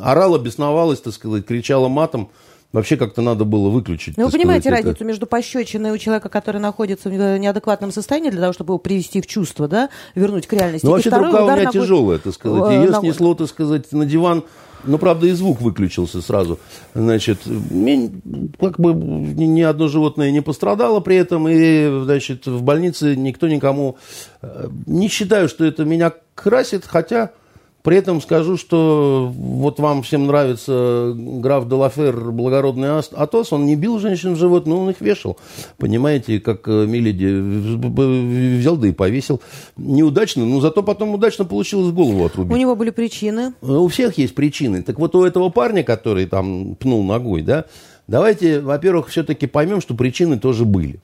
орала, бесновалась, так сказать, кричала матом. Вообще как-то надо было выключить. Ну, вы понимаете сказать, разницу это... между пощечиной у человека, который находится в неадекватном состоянии, для того, чтобы его привести в чувство, да, вернуть к реальности. Ну, вообще рука у меня ногой... тяжелая, так сказать. Ее ногой. снесло, так сказать, на диван. Ну, правда, и звук выключился сразу. Значит, как бы ни одно животное не пострадало при этом, и, значит, в больнице никто никому... Э, не считаю, что это меня красит, хотя при этом скажу, что вот вам всем нравится граф Делафер, благородный Атос, он не бил женщин в живот, но он их вешал. Понимаете, как э, Миледи взял да и повесил. Неудачно, но зато потом удачно получилось голову отрубить. У него были причины? У всех есть причины. Так вот у этого парня, который там пнул ногой, да, давайте, во-первых, все-таки поймем, что причины тоже были.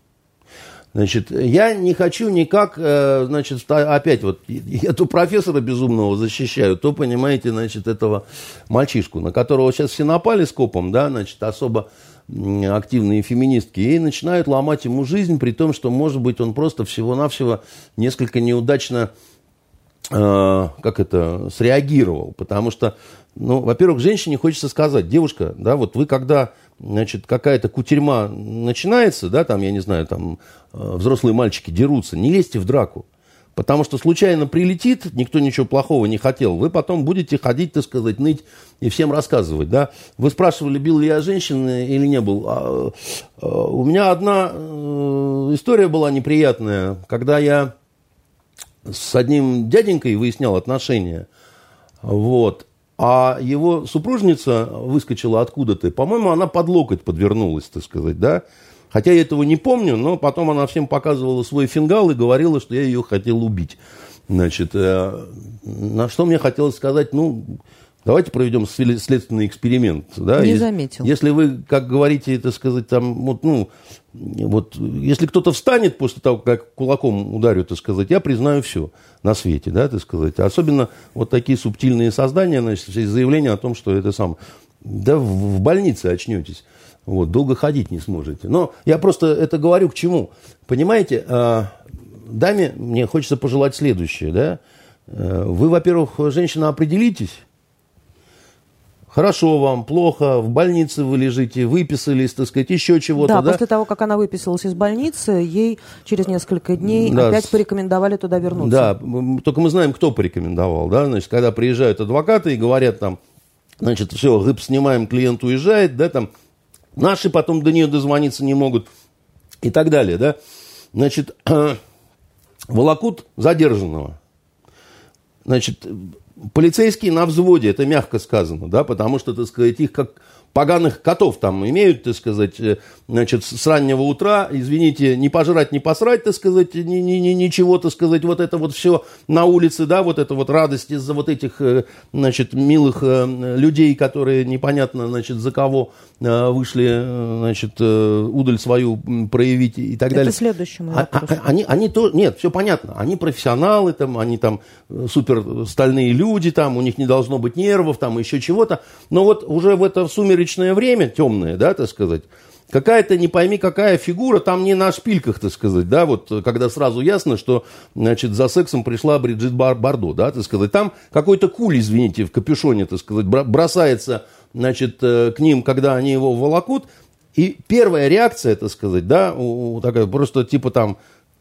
Значит, я не хочу никак, э, значит, опять вот, я то профессора безумного защищаю, то, понимаете, значит, этого мальчишку, на которого сейчас все напали скопом, да, значит, особо активные феминистки, и начинают ломать ему жизнь, при том, что, может быть, он просто всего-навсего несколько неудачно, э, как это, среагировал, потому что, ну, во-первых, женщине хочется сказать, девушка, да, вот вы когда значит, какая-то кутерьма начинается, да, там, я не знаю, там, э, взрослые мальчики дерутся, не лезьте в драку. Потому что случайно прилетит, никто ничего плохого не хотел, вы потом будете ходить, так сказать, ныть и всем рассказывать, да. Вы спрашивали, бил ли я женщин или не был. А, а, у меня одна э, история была неприятная, когда я с одним дяденькой выяснял отношения, вот, а его супружница выскочила откуда-то. По-моему, она под локоть подвернулась, так сказать, да. Хотя я этого не помню, но потом она всем показывала свой фингал и говорила, что я ее хотел убить. Значит, э, на что мне хотелось сказать, ну, давайте проведем следственный эксперимент. Да? Не заметил. Если вы, как говорите, это сказать, там, вот, ну, вот, если кто-то встанет после того, как кулаком ударю, так сказать, я признаю все на свете, да, так сказать. Особенно вот такие субтильные создания, значит, заявления о том, что это сам, да в, больнице очнетесь. Вот, долго ходить не сможете. Но я просто это говорю к чему. Понимаете, э, даме мне хочется пожелать следующее, да. Э, вы, во-первых, женщина, определитесь, Хорошо вам, плохо, в больнице вы лежите, выписались, так сказать, еще чего-то. Да, да, после того, как она выписалась из больницы, ей через несколько дней да, опять порекомендовали туда вернуться. Да, только мы знаем, кто порекомендовал, да, значит, когда приезжают адвокаты и говорят там, значит, все, гыб снимаем, клиент уезжает, да, там, наши потом до нее дозвониться не могут и так далее, да. Значит, <clears throat> волокут задержанного. Значит, полицейские на взводе, это мягко сказано, да, потому что, так сказать, их как поганых котов там имеют, так сказать, э, значит, с раннего утра, извините, не пожрать, не посрать, так сказать, ни, ни, ни, ничего, так сказать, вот это вот все на улице, да, вот это вот радость из-за вот этих, э, значит, милых людей, которые непонятно, значит, за кого вышли, значит, удаль свою проявить и так далее. Это следующий мой а. А, они, они то, нет, все понятно, они профессионалы, там, они там супер стальные люди, там, у них не должно быть нервов, там, еще чего-то, но вот уже в это сумеречное время, темное, да, так сказать, какая-то не пойми какая фигура, там не на шпильках, так сказать, да, вот когда сразу ясно, что, значит, за сексом пришла Бриджит Бар Бардо, да, так сказать, там какой-то куль, извините, в капюшоне, так сказать, бросается, значит, э, к ним, когда они его волокут, и первая реакция, так сказать, да, такая просто типа там,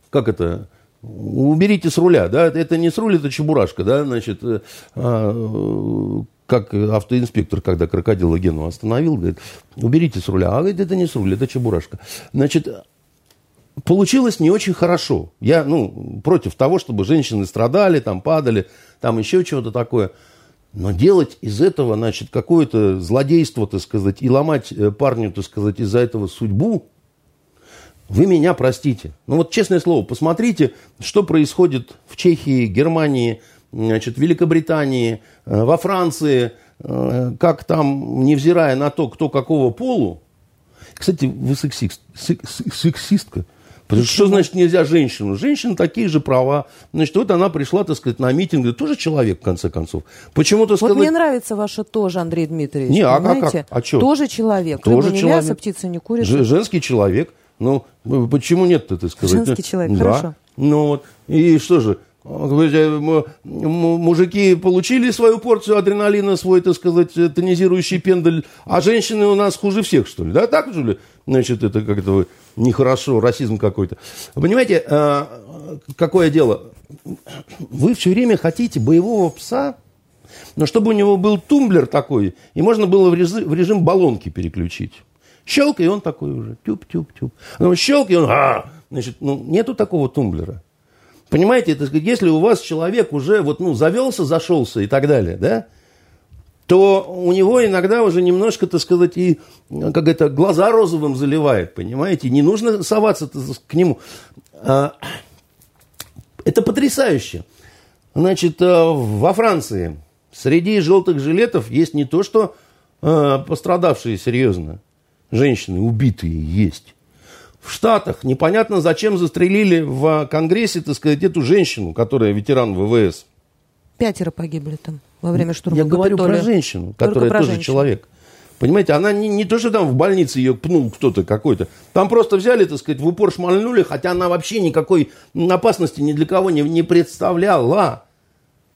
как это, уберите с руля, да, это не с руля, это чебурашка, да, значит, э, а, как автоинспектор, когда крокодила Гену остановил, говорит, уберите с руля, а говорит, это не с руля, это чебурашка. Значит, получилось не очень хорошо. Я, ну, против того, чтобы женщины страдали, там, падали, там еще чего-то такое. Но делать из этого, значит, какое-то злодейство, так сказать, и ломать э, парню, так сказать, из-за этого судьбу, вы меня простите. Ну вот честное слово, посмотрите, что происходит в Чехии, Германии, значит, Великобритании, э, во Франции, э, как там, невзирая на то, кто какого полу. Кстати, вы сексист, сексистка. Потому что, что значит нельзя женщину? Женщины такие же права. Значит, вот она пришла, так сказать, на митинг, тоже человек, в конце концов. Почему-то сказать... Вот мне нравится ваше тоже, Андрей Дмитриевич. Не, а как, как? А что? Тоже человек. Тоже Рыба человек. не мясо, птица не курица. Ж, женский человек. Ну, почему нет-то, так сказать? Женский человек, да. хорошо. Ну вот, и что же, мужики получили свою порцию адреналина, свой, так сказать, тонизирующий пендель, а женщины у нас хуже всех, что ли? Да, так же ли? Значит, это как-то нехорошо, расизм какой-то. Понимаете, а, какое дело? Вы все время хотите боевого пса, но чтобы у него был тумблер такой, и можно было в режим, баллонки переключить. Щелк, и он такой уже, тюп-тюп-тюп. Щелк, и он, а, значит, ну, нету такого тумблера. Понимаете, это, если у вас человек уже вот, ну, завелся, зашелся и так далее, да, то у него иногда уже немножко, так сказать, и как это, глаза розовым заливает, понимаете? Не нужно соваться к нему. А, это потрясающе. Значит, а, во Франции среди желтых жилетов есть не то, что а, пострадавшие серьезно, женщины убитые есть. В Штатах непонятно зачем застрелили в Конгрессе, так сказать, эту женщину, которая ветеран ВВС. Пятеро погибли там во время штурма. Я говорю про женщину, которая про тоже женщину. человек. Понимаете, она не, не то, что там в больнице ее пнул кто-то какой-то. Там просто взяли, так сказать, в упор шмальнули, хотя она вообще никакой опасности ни для кого не, не представляла.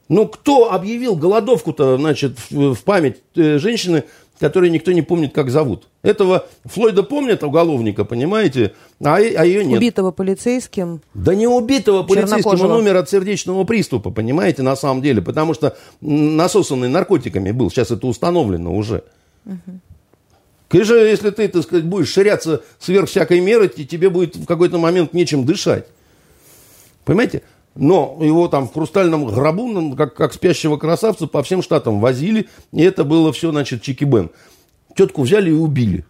Ну, кто объявил голодовку-то, значит, в, в память э, женщины, которые никто не помнит, как зовут. Этого Флойда помнят, уголовника, понимаете, а, а ее нет. Убитого полицейским. Да не убитого полицейским, он умер от сердечного приступа, понимаете, на самом деле, потому что насосанный наркотиками был, сейчас это установлено уже. Угу. Конечно, если ты, так сказать, будешь ширяться сверх всякой меры, тебе будет в какой-то момент нечем дышать. Понимаете? Но его там в хрустальном гробу, как, как спящего красавца, по всем штатам возили. И это было все, значит, чики-бен. Тетку взяли и убили.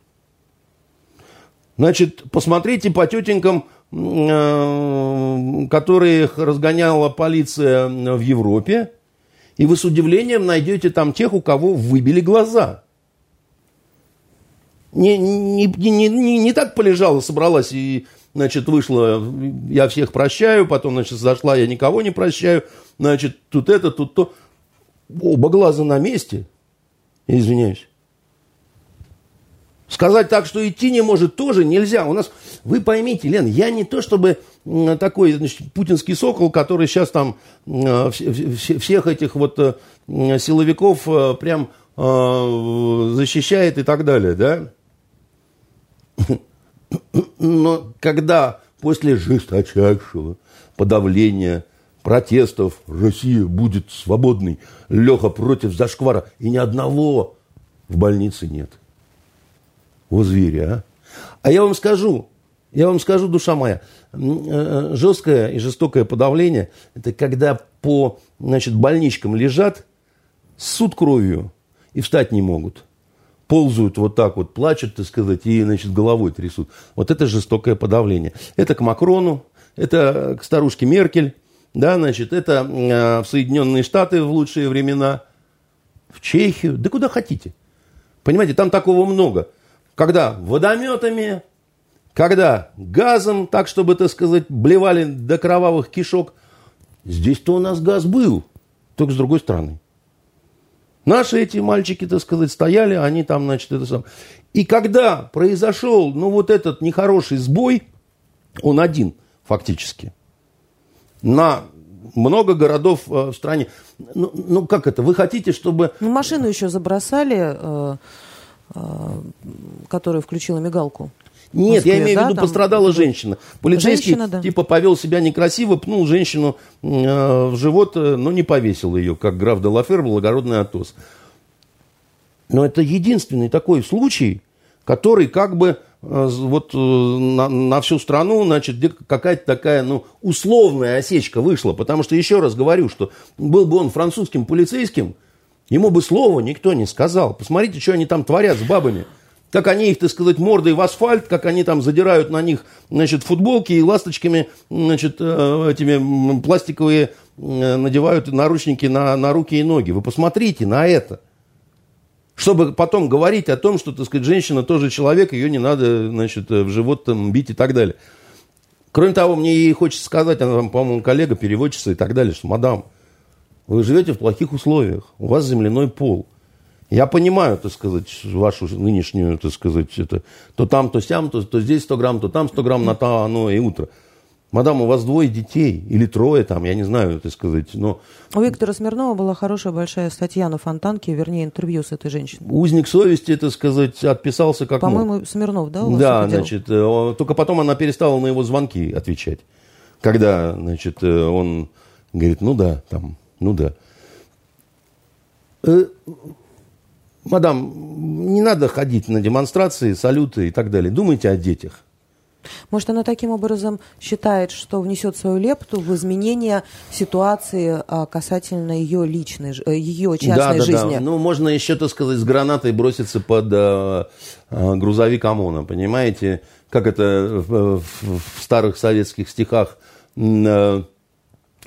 Значит, посмотрите по тетенькам, э, которых разгоняла полиция в Европе, и вы с удивлением найдете там тех, у кого выбили глаза. Не, не, не, не, не так полежала, собралась и значит, вышла, я всех прощаю, потом, значит, зашла, я никого не прощаю, значит, тут это, тут то. Оба глаза на месте, извиняюсь. Сказать так, что идти не может, тоже нельзя. У нас, вы поймите, Лен, я не то чтобы такой значит, путинский сокол, который сейчас там э, всех этих вот э, силовиков э, прям защищает и так далее, да? <laughs> Но когда после жесточайшего подавления протестов Россия будет свободной, Леха против зашквара, и ни одного в больнице нет. О, зверя, а! А я вам скажу, я вам скажу, душа моя, э, э, жесткое и жестокое подавление – это когда по значит, больничкам лежат, суд кровью и встать не могут. Ползают вот так вот, плачут, так сказать, и, значит, головой трясут. Вот это жестокое подавление. Это к Макрону, это к старушке Меркель, да, значит, это э, в Соединенные Штаты в лучшие времена, в Чехию, да куда хотите. Понимаете, там такого много. Когда водометами, когда газом, так, чтобы, так сказать, блевали до кровавых кишок. Здесь-то у нас газ был, только с другой стороны. Наши эти мальчики, так сказать, стояли, они там, значит, это сам. И когда произошел, ну, вот этот нехороший сбой, он один фактически, на много городов э, в стране. Ну, ну, как это? Вы хотите, чтобы... Ну, машину еще забросали, э, э, которая включила мигалку. Нет, Москве, я имею да, в виду, там... пострадала женщина. Полицейский женщина, да. типа повел себя некрасиво, пнул женщину э, в живот, э, но не повесил ее, как граф Делафер, благородный Атос. Но это единственный такой случай, который как бы э, вот э, на, на всю страну, значит, какая-то такая, ну, условная осечка вышла. Потому что, еще раз говорю, что был бы он французским полицейским, ему бы слова никто не сказал. Посмотрите, что они там творят с бабами как они их, так сказать, мордой в асфальт, как они там задирают на них, значит, футболки и ласточками, значит, э, этими пластиковые э, надевают наручники на, на руки и ноги. Вы посмотрите на это. Чтобы потом говорить о том, что, так сказать, женщина тоже человек, ее не надо, значит, в живот там бить и так далее. Кроме того, мне ей хочется сказать, она там, по-моему, коллега, переводчица и так далее, что, мадам, вы живете в плохих условиях, у вас земляной пол – я понимаю, так сказать, вашу нынешнюю, так сказать, это, то там, то сям, то, то здесь 100 грамм, то там 100 грамм на то, оно и утро. Мадам, у вас двое детей, или трое там, я не знаю, так сказать, но... У Виктора Смирнова была хорошая большая статья на Фонтанке, вернее, интервью с этой женщиной. Узник совести, так сказать, отписался как По-моему, мог. Смирнов, да, Да, значит, э, только потом она перестала на его звонки отвечать. Когда, значит, э, он говорит, ну да, там, ну да. Мадам, не надо ходить на демонстрации, салюты и так далее. Думайте о детях. Может, она таким образом считает, что внесет свою лепту в изменение ситуации а, касательно ее личной, э, ее частной да, да, жизни? Да. Ну, можно еще, так сказать, с гранатой броситься под э, э, грузовик ОМОНа, понимаете? Как это в, в, в старых советских стихах. Э,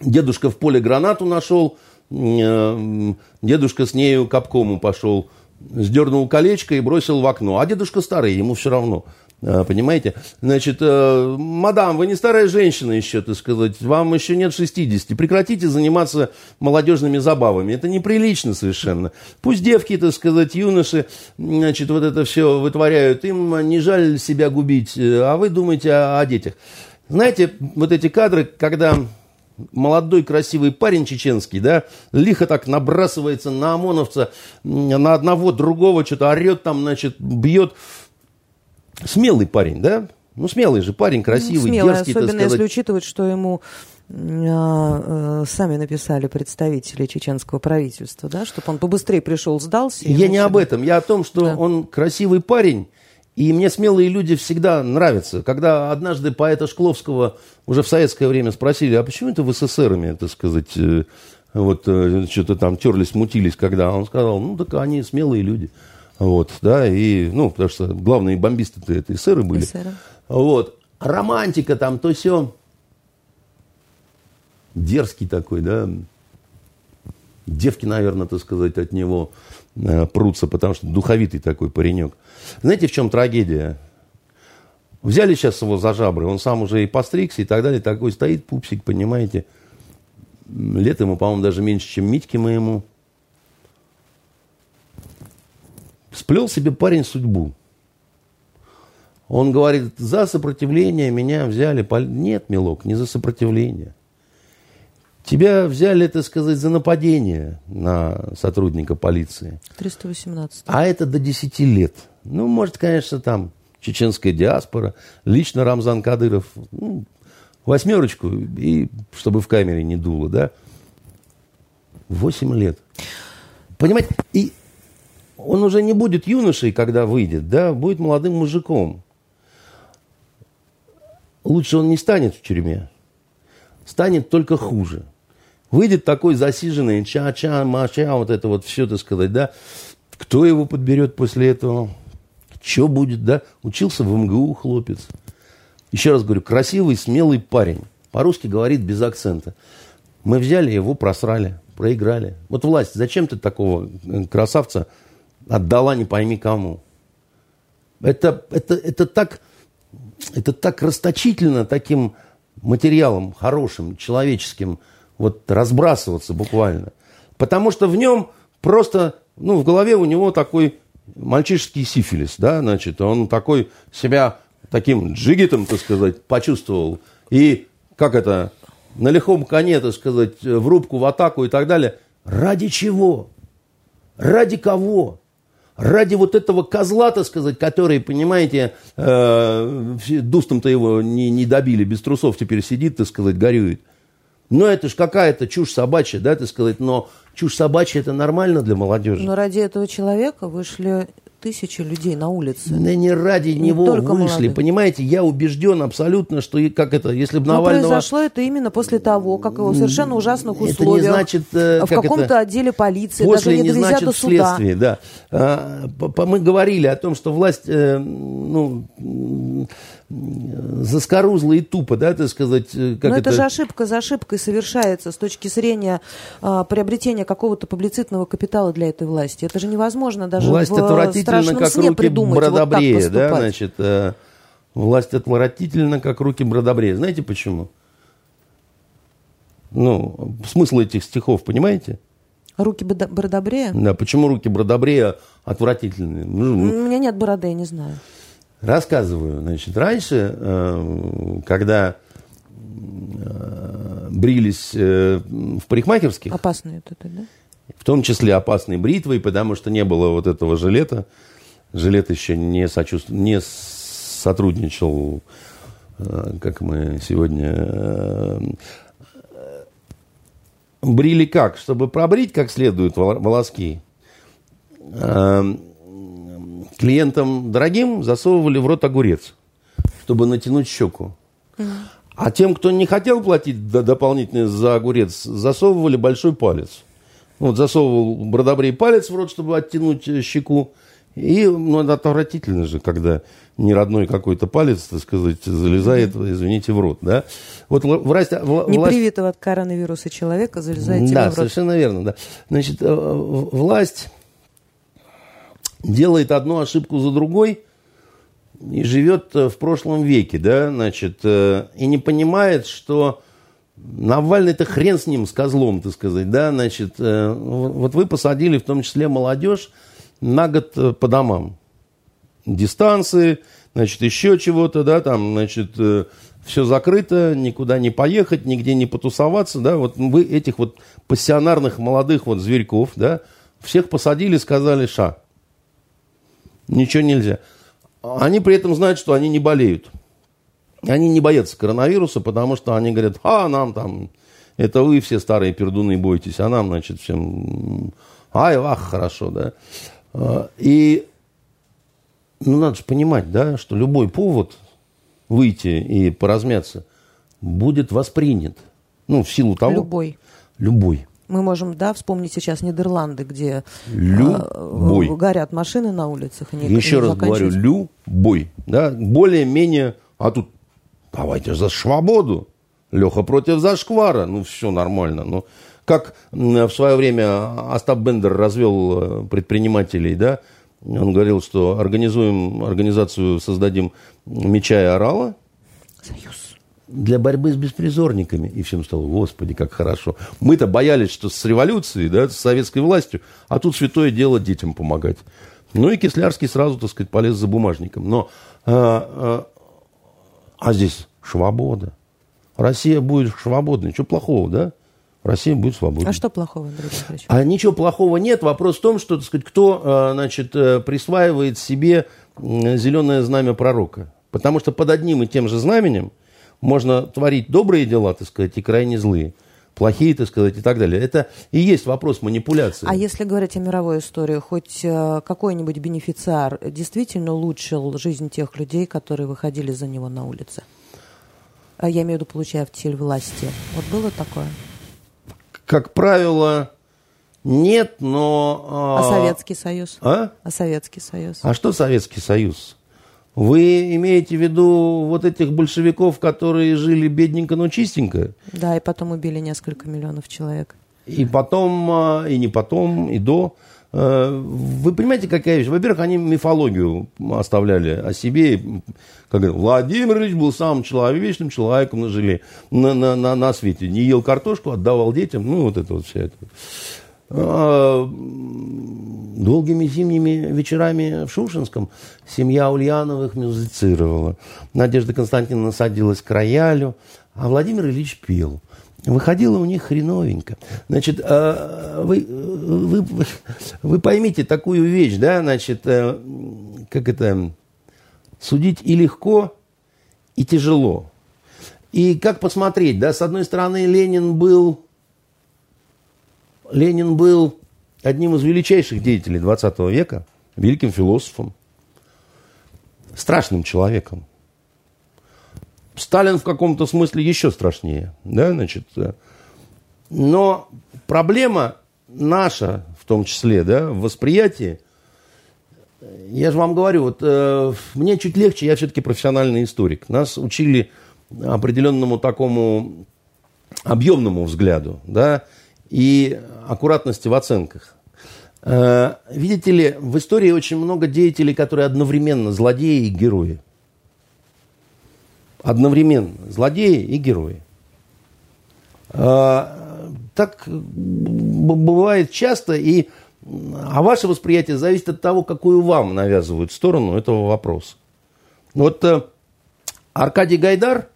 дедушка в поле гранату нашел, э, дедушка с нею к обкому пошел сдернул колечко и бросил в окно. А дедушка старый, ему все равно. А, понимаете? Значит, э, мадам, вы не старая женщина еще, так сказать, вам еще нет 60. Прекратите заниматься молодежными забавами. Это неприлично совершенно. Пусть девки, так сказать, юноши, значит, вот это все вытворяют. Им не жаль себя губить, а вы думаете о, о детях. Знаете, вот эти кадры, когда молодой красивый парень чеченский, да, лихо так набрасывается на ОМОНовца, на одного, другого, что-то орет там, значит, бьет. Смелый парень, да? Ну, смелый же парень, красивый, ну, смелый, дерзкий, особенно если учитывать, что ему а, э, сами написали представители чеченского правительства, да, чтобы он побыстрее пришел, сдался. Я не об этом, я о том, что да. он красивый парень, и мне смелые люди всегда нравятся. Когда однажды поэта Шкловского уже в советское время спросили, а почему это вы с эсерами, так сказать, э, вот э, что-то там терлись, мутились, когда он сказал, ну так они смелые люди. Вот, да, и, ну, потому что главные бомбисты-то это эсеры были. Эсеры. Вот. Романтика там, то все. Дерзкий такой, да. Девки, наверное, так сказать, от него прутся, потому что духовитый такой паренек. Знаете, в чем трагедия? Взяли сейчас его за жабры, он сам уже и постригся и так далее, такой стоит пупсик, понимаете. Лет ему, по-моему, даже меньше, чем Митьке моему. Сплел себе парень судьбу. Он говорит, за сопротивление меня взяли. Нет, милок, не за сопротивление. Тебя взяли, так сказать, за нападение на сотрудника полиции. 318. А это до 10 лет. Ну, может, конечно, там чеченская диаспора, лично Рамзан Кадыров, ну, восьмерочку, и чтобы в камере не дуло, да? Восемь лет. Понимаете? И он уже не будет юношей, когда выйдет, да, будет молодым мужиком. Лучше он не станет в тюрьме. Станет только хуже. Выйдет такой засиженный, ча-ча, мача, вот это вот все, так сказать, да, Кто его подберет после этого? Что будет, да? Учился в МГУ хлопец. Еще раз говорю, красивый, смелый парень. По-русски говорит без акцента. Мы взяли его, просрали, проиграли. Вот власть, зачем ты такого э, красавца отдала не пойми кому? Это, это, это, так, это так расточительно таким материалом хорошим, человеческим, вот разбрасываться буквально. Потому что в нем просто, ну, в голове у него такой мальчишеский сифилис, да, значит, он такой себя таким джигитом, так сказать, почувствовал. И, как это, на лихом коне, так сказать, в рубку, в атаку и так далее. Ради чего? Ради кого? Ради вот этого козла, так сказать, который, понимаете, э, дустом-то его не, не добили, без трусов теперь сидит, так сказать, горюет. Ну, это ж какая-то чушь собачья, да, так сказать, но чушь собачья это нормально для молодежи. Но ради этого человека вышли тысячи людей на улице. Да не ради не него вышли, молодых. понимаете? Я убежден абсолютно, что как это, если бы Навального... Но произошло это именно после того, как его в совершенно ужасных условиях, это не значит, э, в каком-то отделе полиции, после даже не, не значит до суда. да. А, мы говорили о том, что власть, э, ну, заскорузло и тупо, да, так сказать. Э, как Но это, это же ошибка за ошибкой совершается с точки зрения а, приобретения какого-то публицитного капитала для этой власти. Это же невозможно даже власть в отвратительно, как сне руки Бродобрея, вот да, значит, э, власть отвратительно, как руки Бродобрея. Знаете почему? Ну, смысл этих стихов, понимаете? Руки Бродобрея? Да, почему руки Бродобрея отвратительные? Ну, У меня нет бороды, я не знаю. Рассказываю. Значит, раньше, э, когда э, брились э, в парикмахерских... Опасные это, да? В том числе опасной бритвой, потому что не было вот этого жилета. Жилет еще не, сочувств... не сотрудничал, как мы сегодня... Брили как? Чтобы пробрить как следует волоски клиентам дорогим засовывали в рот огурец, чтобы натянуть щеку. А тем, кто не хотел платить дополнительно за огурец, засовывали большой палец. Вот засовывал Бродобрей палец в рот, чтобы оттянуть э, щеку. И ну, это отвратительно же, когда не родной какой-то палец, так сказать, залезает, извините, в рот. Да? Вот власть, власть... Непривитого от коронавируса человека залезает да, в рот. Да, совершенно верно. Да. Значит, э, власть делает одну ошибку за другой и живет э, в прошлом веке, да, значит, э, и не понимает, что Навальный это хрен с ним, с козлом, так сказать, да, значит, э, вот вы посадили в том числе молодежь на год по домам. Дистанции, значит, еще чего-то, да, там, значит, все закрыто, никуда не поехать, нигде не потусоваться, да, вот вы этих вот пассионарных молодых вот зверьков, да, всех посадили, сказали, ша, ничего нельзя. Они при этом знают, что они не болеют. Они не боятся коронавируса, потому что они говорят, а, нам там, это вы все старые пердуны бойтесь, а нам, значит, всем, ай, ах, хорошо, да. А, и, ну, надо же понимать, да, что любой повод выйти и поразмяться будет воспринят. Ну, в силу того... Любой. Любой. Мы можем, да, вспомнить сейчас Нидерланды, где любой. Э, горят машины на улицах. И не, Еще не раз говорю, любой. Да, более-менее, а тут давайте за свободу. Леха против зашквара. Ну, все нормально. Ну, как в свое время Остап Бендер развел э, предпринимателей, да, он говорил, что организуем организацию, создадим меча и орала. Союз для борьбы с беспризорниками. И всем стало, господи, как хорошо. Мы-то боялись, что с революцией, да, с советской властью, а тут святое дело детям помогать. Ну и Кислярский сразу, так сказать, полез за бумажником. Но, а, а, а здесь свобода. Россия будет свободной. Что плохого, да? Россия будет свободной. А что плохого, Андрей Петрович? А ничего плохого нет. Вопрос в том, что, так сказать, кто, а, значит, э, присваивает себе зеленое знамя пророка. Потому что под одним и тем же знаменем – можно творить добрые дела, так сказать, и крайне злые плохие, так сказать, и так далее. Это и есть вопрос манипуляции. А если говорить о мировой истории, хоть э, какой-нибудь бенефициар действительно улучшил жизнь тех людей, которые выходили за него на улице? А я имею в виду, получая в тель власти. Вот было такое? Как правило, Нет, но... А, а Советский Союз? А? А Советский Союз? А что Советский Союз? Вы имеете в виду вот этих большевиков, которые жили бедненько, но чистенько? Да, и потом убили несколько миллионов человек. И потом, а, и не потом, и до. Э, вы понимаете, какая вещь? Во-первых, они мифологию оставляли о себе. Как говорят, Владимир Ильич был самым человечным человеком на, жиле, на, на, на, на свете. Не ел картошку, отдавал детям. Ну, вот это вот все это. А, долгими зимними вечерами в Шушинском семья Ульяновых музицировала. Надежда Константиновна садилась к роялю, а Владимир Ильич пел. Выходило у них хреновенько. Значит, а, вы, вы, вы поймите такую вещь, да, значит, э, как это, судить и легко, и тяжело. И как посмотреть, да, с одной стороны, Ленин был Ленин был одним из величайших деятелей 20 века, великим философом, страшным человеком. Сталин в каком-то смысле еще страшнее. Да, значит, э, но проблема наша, в том числе, да, в восприятии, я же вам говорю, вот э, мне чуть легче, я все-таки профессиональный историк. Нас учили определенному такому объемному взгляду, да, и аккуратности в оценках. Э, видите ли, в истории очень много деятелей, которые одновременно злодеи и герои. Одновременно злодеи и герои. Э, так бывает часто, и, а ваше восприятие зависит от того, какую вам навязывают сторону этого вопроса. Вот э, Аркадий Гайдар,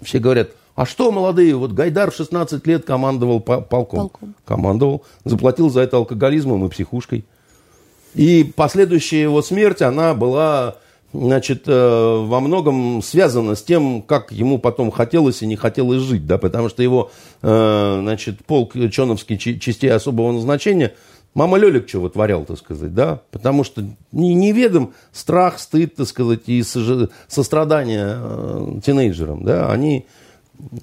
все говорят, а что, молодые, вот Гайдар в 16 лет командовал полком. полком. Командовал, заплатил за это алкоголизмом и психушкой. И последующая его смерть, она была, значит, э, во многом связана с тем, как ему потом хотелось и не хотелось жить, да, потому что его, э, значит, полк Чоновский частей особого назначения, мама Лелик что вытворял, так сказать, да, потому что неведом страх, стыд, так сказать, и сострадание э, тинейджерам, да, они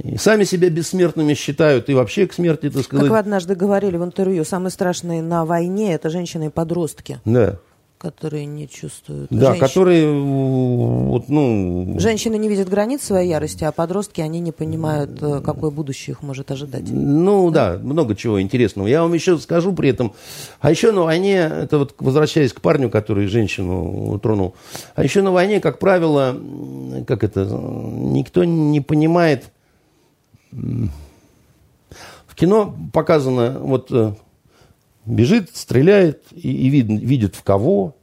и сами себя бессмертными считают и вообще к смерти, так сказать. Как вы однажды говорили в интервью, самые страшные на войне – это женщины и подростки. Да. Которые не чувствуют. Да, женщин. которые, вот, ну... Женщины не видят границ своей ярости, а подростки, они не понимают, э, какое будущее их может ожидать. Ну да, да много чего интересного. Я вам еще скажу при этом. А еще на войне, это вот возвращаясь к парню, который женщину тронул, а еще на войне, как правило, как это, никто не понимает, в кино показано, вот э, бежит, стреляет и, и вид, видит в кого,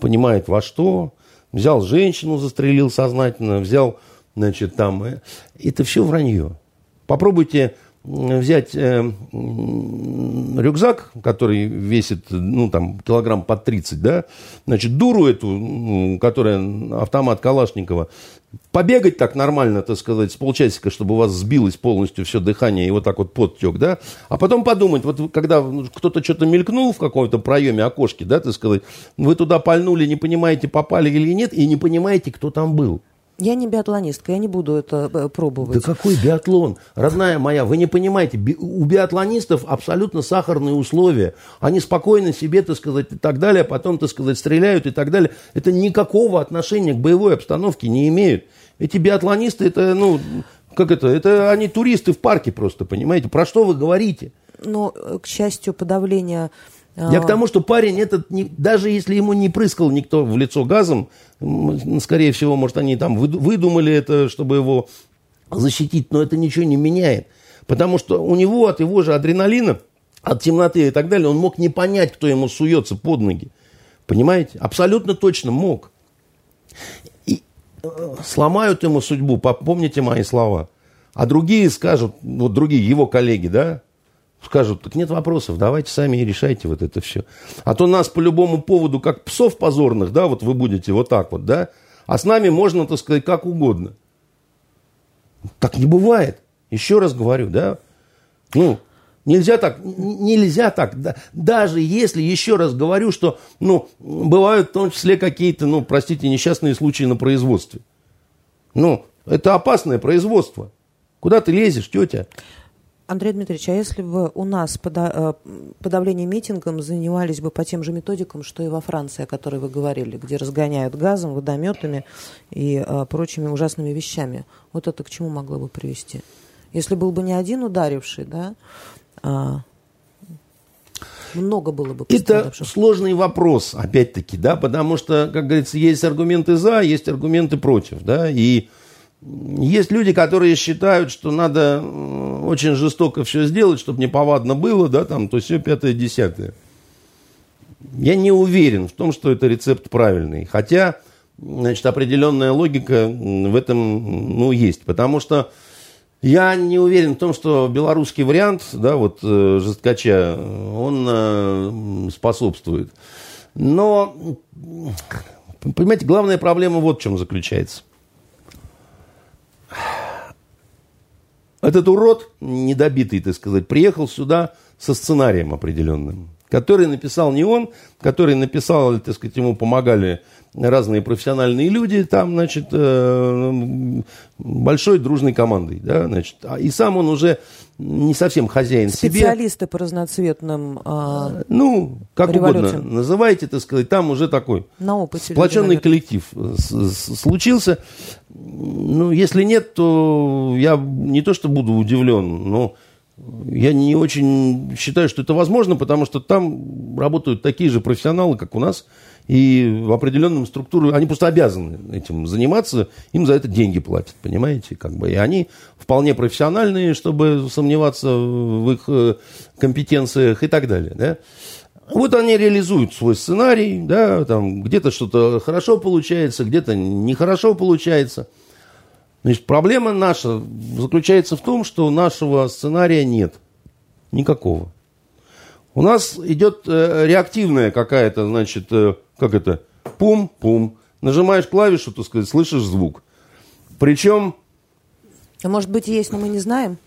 понимает во что. Взял женщину, застрелил сознательно, взял, значит, там. Э, это все вранье. Попробуйте взять э, рюкзак, который весит, ну, там, килограмм под 30, да, значит, дуру эту, которая автомат Калашникова, побегать так нормально, так сказать, с полчасика, чтобы у вас сбилось полностью все дыхание и вот так вот подтек, да, а потом подумать, вот когда кто-то что-то мелькнул в каком-то проеме окошки, да, так сказать, вы туда пальнули, не понимаете, попали или нет, и не понимаете, кто там был. Я не биатлонистка, я не буду это э, пробовать. Да какой биатлон? Родная моя, вы не понимаете, би у биатлонистов абсолютно сахарные условия. Они спокойно себе, так сказать, и так далее, потом, так сказать, стреляют и так далее. Это никакого отношения к боевой обстановке не имеют. Эти биатлонисты, это, ну, как это, это они туристы в парке просто, понимаете? Про что вы говорите? Ну, к счастью, подавление я к тому, что парень этот, не, даже если ему не прыскал никто в лицо газом, скорее всего, может, они там выдумали это, чтобы его защитить, но это ничего не меняет. Потому что у него от его же адреналина, от темноты и так далее, он мог не понять, кто ему суется под ноги. Понимаете? Абсолютно точно мог. И э, сломают ему судьбу, помните мои слова. А другие скажут, вот другие, его коллеги, да, скажут, так нет вопросов, давайте сами и решайте вот это все. А то нас по любому поводу, как псов позорных, да, вот вы будете вот так вот, да, а с нами можно, так сказать, как угодно. Так не бывает. Еще раз говорю, да. Ну, нельзя так, нельзя так. Да, даже если, еще раз говорю, что, ну, бывают в том числе какие-то, ну, простите, несчастные случаи на производстве. Ну, это опасное производство. Куда ты лезешь, тетя? Андрей Дмитриевич, а если бы у нас э, подавление митингом занимались бы по тем же методикам, что и во Франции, о которой вы говорили, где разгоняют газом, водометами и а, прочими ужасными вещами, вот это к чему могло бы привести? Если был бы не один ударивший, да, а много было бы Это сложный вопрос, опять-таки, да, потому что, как говорится, есть аргументы за, есть аргументы против, да, и есть люди, которые считают, что надо очень жестоко все сделать, чтобы неповадно было, да, там, то все пятое, десятое. Я не уверен в том, что это рецепт правильный. Хотя, значит, определенная логика в этом, ну, есть. Потому я не уверен в том, что белорусский вариант, да, вот э, жесткача, он э, способствует. Но, понимаете, главная проблема вот в чем заключается. Этот урод, недобитый, так сказать, приехал сюда со сценарием определенным, который написал не он, который написал, так сказать, ему помогали разные профессиональные люди, там, значит, э, большой дружной командой, да, значит, а и сам он уже не совсем хозяин Специалисты себе. по разноцветным а, Ну, как угодно называйте, так сказать, там уже такой На опыте сплоченный люди, коллектив случился. Ну, если нет, то я не то, что буду удивлен, но я не очень считаю, что это возможно, потому что там работают такие же профессионалы, как у нас, и в определенном структуре, они просто обязаны этим заниматься, им за это деньги платят, понимаете, как бы, и они вполне профессиональные, чтобы сомневаться в их э, компетенциях и так далее, да. Вот они реализуют свой сценарий, да, там где-то что-то хорошо получается, где-то нехорошо получается. Значит, проблема наша заключается в том, что нашего сценария нет. Никакого. У нас идет э, реактивная какая-то, значит, э, как это, пум-пум. Нажимаешь клавишу, так сказать, слышишь звук. Причем... А может быть, есть, но мы не знаем?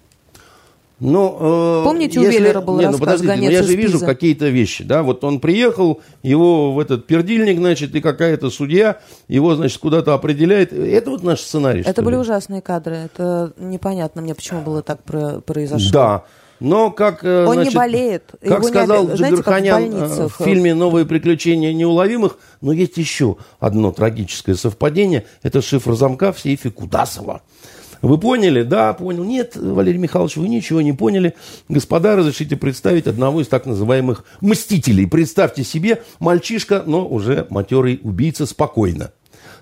Ну, э, Помните, если, у Веллера был не, рассказ ну, подождите, ну, я же вижу какие-то вещи, да, вот он приехал, его в этот пердильник, значит, и какая-то судья его, значит, куда-то определяет. Это вот наш сценарий, Это были ли? ужасные кадры, это непонятно мне, почему было так произошло. Да, но как, э, Он значит, не болеет. Как Его сказал не... Джигарханян в, э, в фильме «Новые приключения неуловимых», но есть еще одно трагическое совпадение. Это шифр замка в сейфе Кудасова. Вы поняли? Да, понял. Нет, Валерий Михайлович, вы ничего не поняли. Господа, разрешите представить одного из так называемых мстителей. Представьте себе, мальчишка, но уже матерый убийца, спокойно.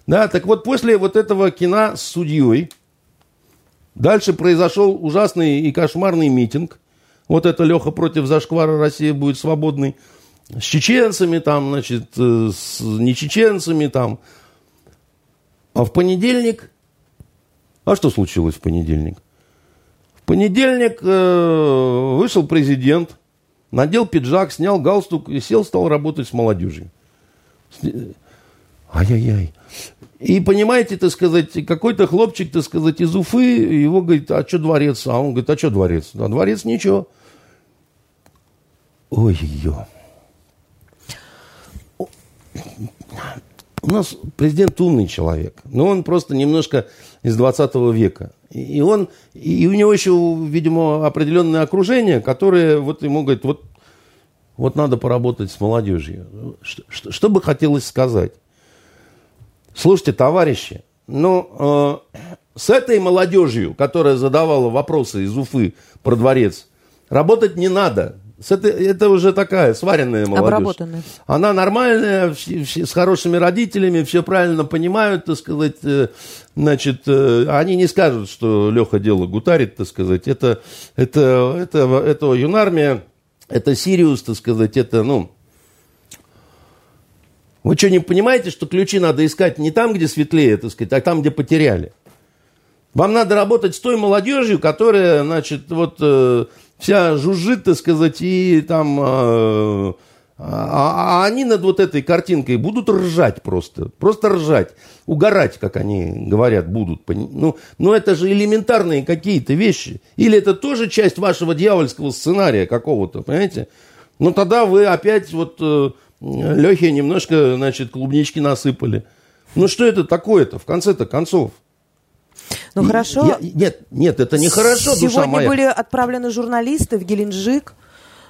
Да, так вот, после вот этого кино с судьей, дальше произошел ужасный и кошмарный митинг – вот это Леха против зашквара Россия будет свободной. С чеченцами там, значит, э, с нечеченцами там. А в понедельник... А что случилось в понедельник? В понедельник э, вышел президент, надел пиджак, снял галстук и сел, стал работать с молодежью. Ай-яй-яй. И понимаете, так сказать, какой-то хлопчик, так сказать, из Уфы, его говорит, а что дворец? А он говорит, а что дворец? А дворец ничего. Ой, ё. У нас президент умный человек, но он просто немножко из 20 века. И он, и у него еще, видимо, определенное окружение, которое вот ему говорит, вот, вот надо поработать с молодежью. Что, что, что бы хотелось сказать? Слушайте, товарищи, ну, э, с этой молодежью, которая задавала вопросы из Уфы про дворец, работать не надо. Это, это уже такая сваренная молодежь. Обработанная. Она нормальная, с хорошими родителями, все правильно понимают, так сказать. Э, значит, э, они не скажут, что Леха дело гутарит, так сказать. Это, это, это, это юнармия, это Сириус, так сказать, это, ну... Вы что, не понимаете, что ключи надо искать не там, где светлее, так сказать, а там, где потеряли? Вам надо работать с той молодежью, которая, значит, вот э, вся жужжит, так сказать, и там... Э, а, а они над вот этой картинкой будут ржать просто. Просто ржать. Угорать, как они говорят, будут. Ну, ну это же элементарные какие-то вещи. Или это тоже часть вашего дьявольского сценария какого-то, понимаете? Ну тогда вы опять вот э, Лехе немножко, значит, клубнички насыпали. Ну что это такое-то в конце-то концов? Ну хорошо. Я, нет, нет, это не хорошо, Сегодня душа моя. были отправлены журналисты в Геленджик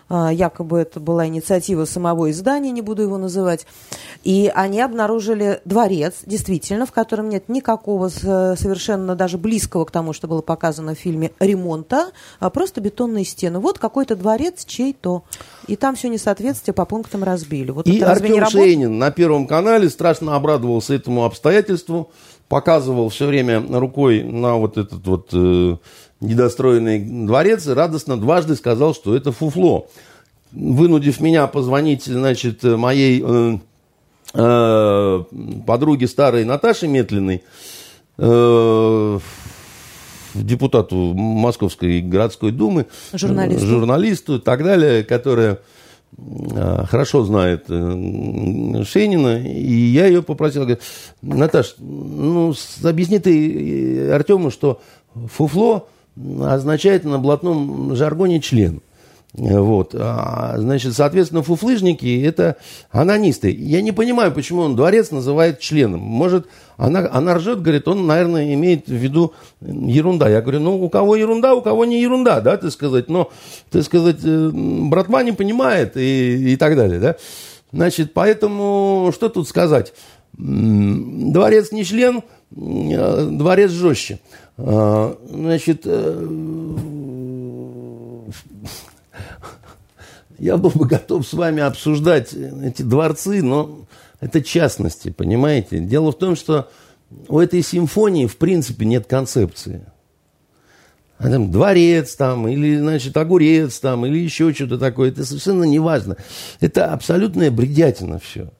а, якобы это была инициатива самого издания, не буду его называть, и они обнаружили дворец, действительно, в котором нет никакого совершенно даже близкого к тому, что было показано в фильме, ремонта, а просто бетонные стены. Вот какой-то дворец чей-то. И там все несоответствие по пунктам разбили. Вот и Артем Шейнин на Первом канале страшно обрадовался этому обстоятельству, показывал все время рукой на вот этот вот э, недостроенный дворец и радостно дважды сказал, что это фуфло. Вынудив меня позвонить, значит, моей э, э, подруге старой Наташе Метлиной, э, депутату Московской городской думы, журналисту, журналисту и так далее, которая хорошо знает э, Шенина, и я ее попросил, говорю, Наташ, ну, объясни ты э, Артему, что фуфло означает на блатном жаргоне член. Вот. А, значит, соответственно, фуфлыжники – это анонисты. Я не понимаю, почему он дворец называет членом. Может, она, она ржет, говорит, он, наверное, имеет в виду ерунда. Я говорю, ну, у кого ерунда, у кого не ерунда, да, ты сказать. Но, ты сказать, э, братва не понимает и, и так далее, да. Значит, поэтому, что тут сказать? Дворец не член, э, дворец жестче. А, значит, я был бы готов с вами обсуждать эти дворцы, но это частности, понимаете? Дело в том, что у этой симфонии в принципе нет концепции. А там дворец там, или, значит, огурец там, или еще что-то такое. Это совершенно не важно. Это абсолютная бредятина все.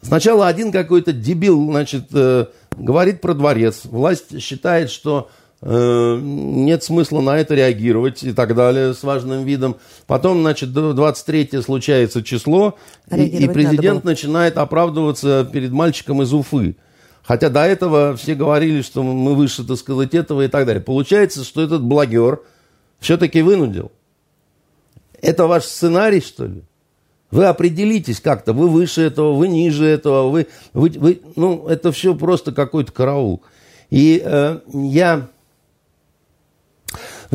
Сначала один какой-то дебил, значит, э, говорит про дворец. Власть считает, что нет смысла на это реагировать и так далее с важным видом. Потом, значит, 23 случается число, и, и президент начинает оправдываться перед мальчиком из Уфы. Хотя до этого все говорили, что мы выше, так сказать, этого и так далее. Получается, что этот блогер все-таки вынудил. Это ваш сценарий, что ли? Вы определитесь как-то, вы выше этого, вы ниже этого, вы, вы, вы ну, это все просто какой-то караул. И э, я,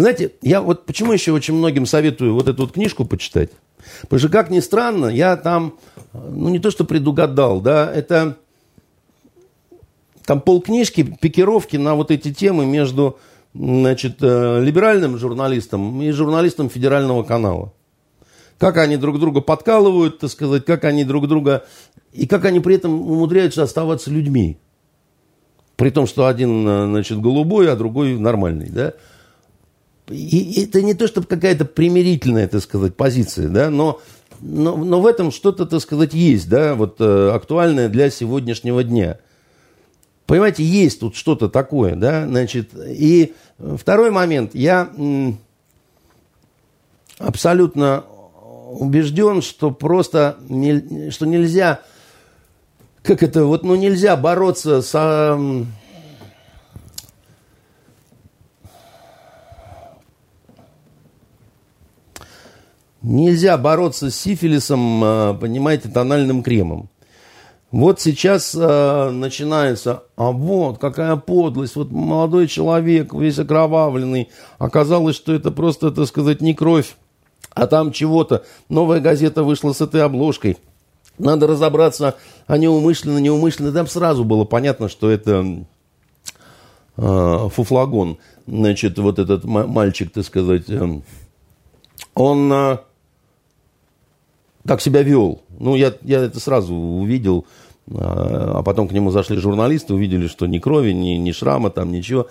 знаете, я вот почему еще очень многим советую вот эту вот книжку почитать? Потому что, как ни странно, я там, ну, не то что предугадал, да, это там полкнижки, пикировки на вот эти темы между, значит, э, либеральным журналистом и журналистом федерального канала как они друг друга подкалывают, так сказать, как они друг друга... И как они при этом умудряются оставаться людьми. При том, что один, э, значит, голубой, а другой нормальный, да. И это не то, чтобы какая-то примирительная, так сказать, позиция, да, но, но, но в этом что-то, так сказать, есть, да, вот э, актуальное для сегодняшнего дня. Понимаете, есть тут что-то такое, да, значит, и второй момент, я абсолютно убежден, что просто не, что нельзя, как это, вот, ну нельзя бороться с Нельзя бороться с сифилисом, а, понимаете, тональным кремом. Вот сейчас э, начинается, а вот какая подлость, вот молодой человек, весь окровавленный, оказалось, что это просто, так сказать, не кровь, а там чего-то. Новая газета вышла с этой обложкой. Надо разобраться, а неумышленно, неумышленно. Там сразу было понятно, что это э, фуфлагон. Значит, вот этот мальчик, так сказать, э, он э, так себя вел. Ну, я, я это сразу увидел. А потом к нему зашли журналисты, увидели, что ни крови, ни, ни шрама, там ничего.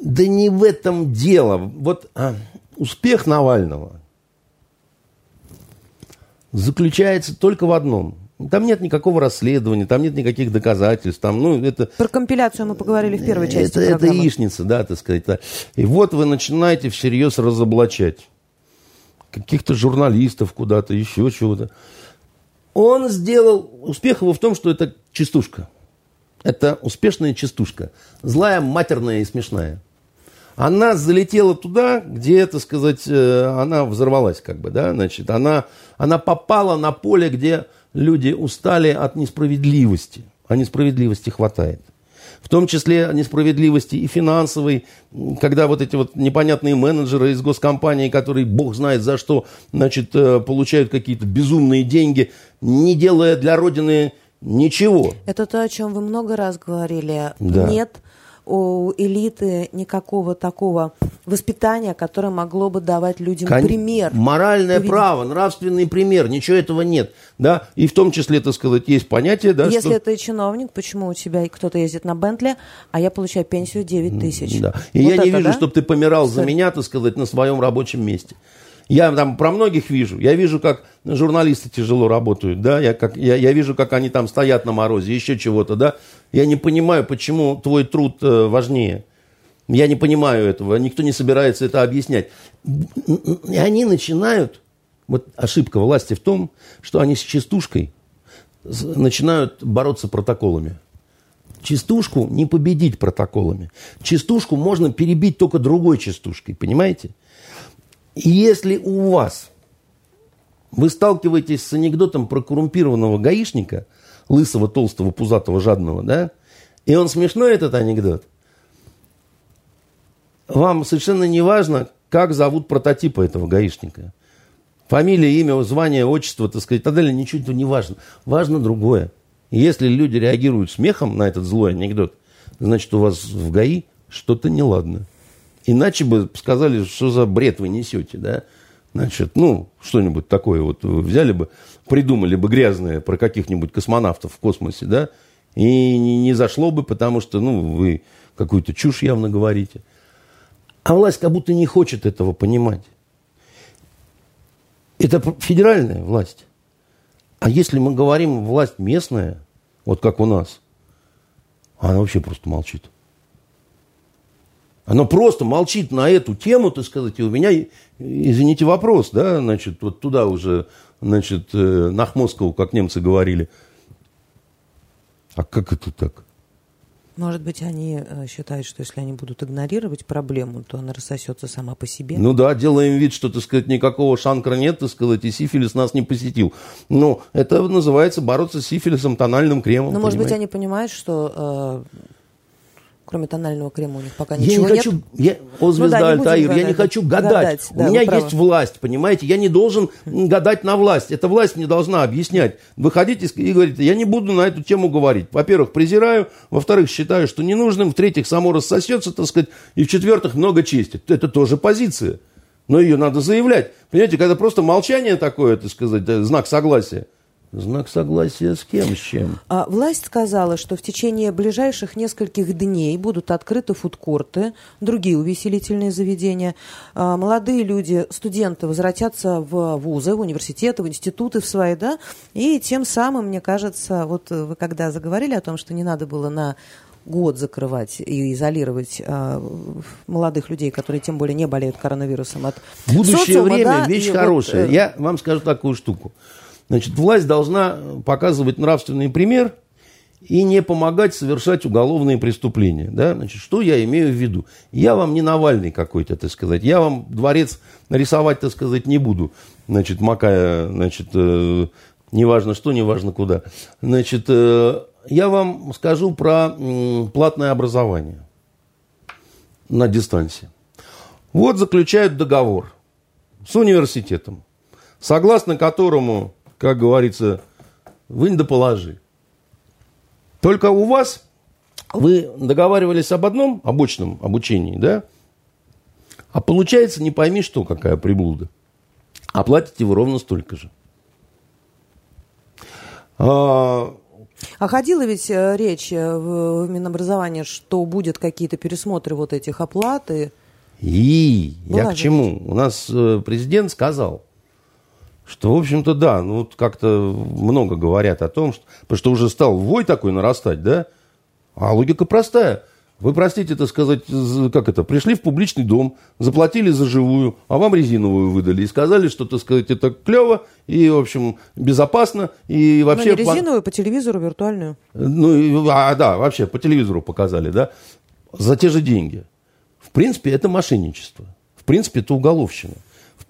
Да не в этом дело. Вот а, успех Навального заключается только в одном. Там нет никакого расследования, там нет никаких доказательств. Там, ну, это, Про компиляцию мы поговорили в первой части это, программы. Это яичница, да, так сказать. Да. И вот вы начинаете всерьез разоблачать каких-то журналистов куда-то, еще чего-то. Он сделал... Успех его в том, что это частушка. Это успешная частушка. Злая, матерная и смешная она залетела туда, где, так сказать, э, она взорвалась, как бы, да, значит, она, она попала на поле, где люди устали от несправедливости, а несправедливости хватает. В том числе несправедливости и финансовой, когда вот эти вот непонятные менеджеры из госкомпании, которые бог знает за что, значит, э, получают какие-то безумные деньги, не делая для Родины ничего. Это то, о чем вы много раз говорили. Да. Нет у элиты никакого такого воспитания, которое могло бы давать людям Кон... пример. Моральное Поведение. право, нравственный пример, ничего этого нет. Да? И в том числе, так сказать, есть понятие... Да, Если что... это чиновник, почему у тебя кто-то ездит на Бентли, а я получаю пенсию 9 тысяч? Да. И вот я это, не вижу, да? чтобы ты помирал Sorry. за меня, так сказать, на своем рабочем месте. Я там про многих вижу. Я вижу, как журналисты тяжело работают, да, я, как, я, я вижу, как они там стоят на морозе, еще чего-то, да. Я не понимаю, почему твой труд э, важнее. Я не понимаю этого, никто не собирается это объяснять. И они начинают, вот ошибка власти в том, что они с частушкой начинают бороться протоколами. Частушку не победить протоколами. Частушку можно перебить только другой частушкой, понимаете? Если у вас вы сталкиваетесь с анекдотом про коррумпированного гаишника, лысого, толстого, пузатого, жадного, да, и он смешной, этот анекдот, вам совершенно не важно, как зовут прототипа этого гаишника. Фамилия, имя, звание, отчество, так сказать, и так далее, этого не важно. Важно другое. Если люди реагируют смехом на этот злой анекдот, значит, у вас в ГАИ что-то неладно. Иначе бы сказали, что за бред вы несете, да? Значит, ну, что-нибудь такое вот взяли бы, придумали бы грязное про каких-нибудь космонавтов в космосе, да? И не, зашло бы, потому что, ну, вы какую-то чушь явно говорите. А власть как будто не хочет этого понимать. Это федеральная власть. А если мы говорим власть местная, вот как у нас, она вообще просто молчит. Оно просто молчит на эту тему, так сказать, и у меня, извините, вопрос, да, значит, вот туда уже, значит, э, на Хмоскову, как немцы говорили. А как это так? Может быть, они э, считают, что если они будут игнорировать проблему, то она рассосется сама по себе? Ну да, делаем вид, что, так сказать, никакого шанкра нет, так сказать, и сифилис нас не посетил. Но это называется бороться с сифилисом тональным кремом. Ну, может быть, они понимают, что э, Кроме тонального крема у них пока ничего я не хочу, нет. Я, о, звезда ну, да, Альтаир, я не хочу гадать. гадать у да, меня есть правы. власть, понимаете? Я не должен гадать на власть. Эта власть мне должна объяснять. Выходите и говорите, я не буду на эту тему говорить. Во-первых, презираю. Во-вторых, считаю, что ненужным. В-третьих, само рассосется, так сказать. И в-четвертых, много чести. Это тоже позиция. Но ее надо заявлять. Понимаете, когда просто молчание такое, так сказать, знак согласия – Знак согласия с кем, с чем? А, власть сказала, что в течение ближайших нескольких дней будут открыты фудкорты, другие увеселительные заведения. А, молодые люди, студенты возвратятся в вузы, в университеты, в институты в свои, да, и тем самым, мне кажется, вот вы когда заговорили о том, что не надо было на год закрывать и изолировать э, молодых людей, которые тем более не болеют коронавирусом от Будущее социума, время да, вещь хорошая. Вот, э... Я вам скажу такую штуку. Значит, власть должна показывать нравственный пример и не помогать совершать уголовные преступления. Да? Значит, что я имею в виду? Я вам не Навальный какой-то, так сказать. Я вам дворец нарисовать, так сказать, не буду. Значит, макая, значит, э, неважно что, неважно куда. Значит, э, я вам скажу про э, платное образование на дистанции. Вот заключают договор с университетом, согласно которому как говорится, вынь да положи. Только у вас вы договаривались об одном обычном обучении, да? А получается, не пойми, что какая приблуда. А платите вы ровно столько же. А, а ходила ведь э, речь э, в Минобразовании, что будет какие-то пересмотры вот этих оплат? И, и я к чему? У нас э, президент сказал, что, в общем-то, да, ну, вот как-то много говорят о том, что, потому что уже стал вой такой нарастать, да, а логика простая. Вы, простите, это сказать, как это, пришли в публичный дом, заплатили за живую, а вам резиновую выдали и сказали, что, так сказать, это клево и, в общем, безопасно и вообще... Ну, не резиновую, по... по телевизору виртуальную. Ну, а, да, вообще по телевизору показали, да, за те же деньги. В принципе, это мошенничество. В принципе, это уголовщина.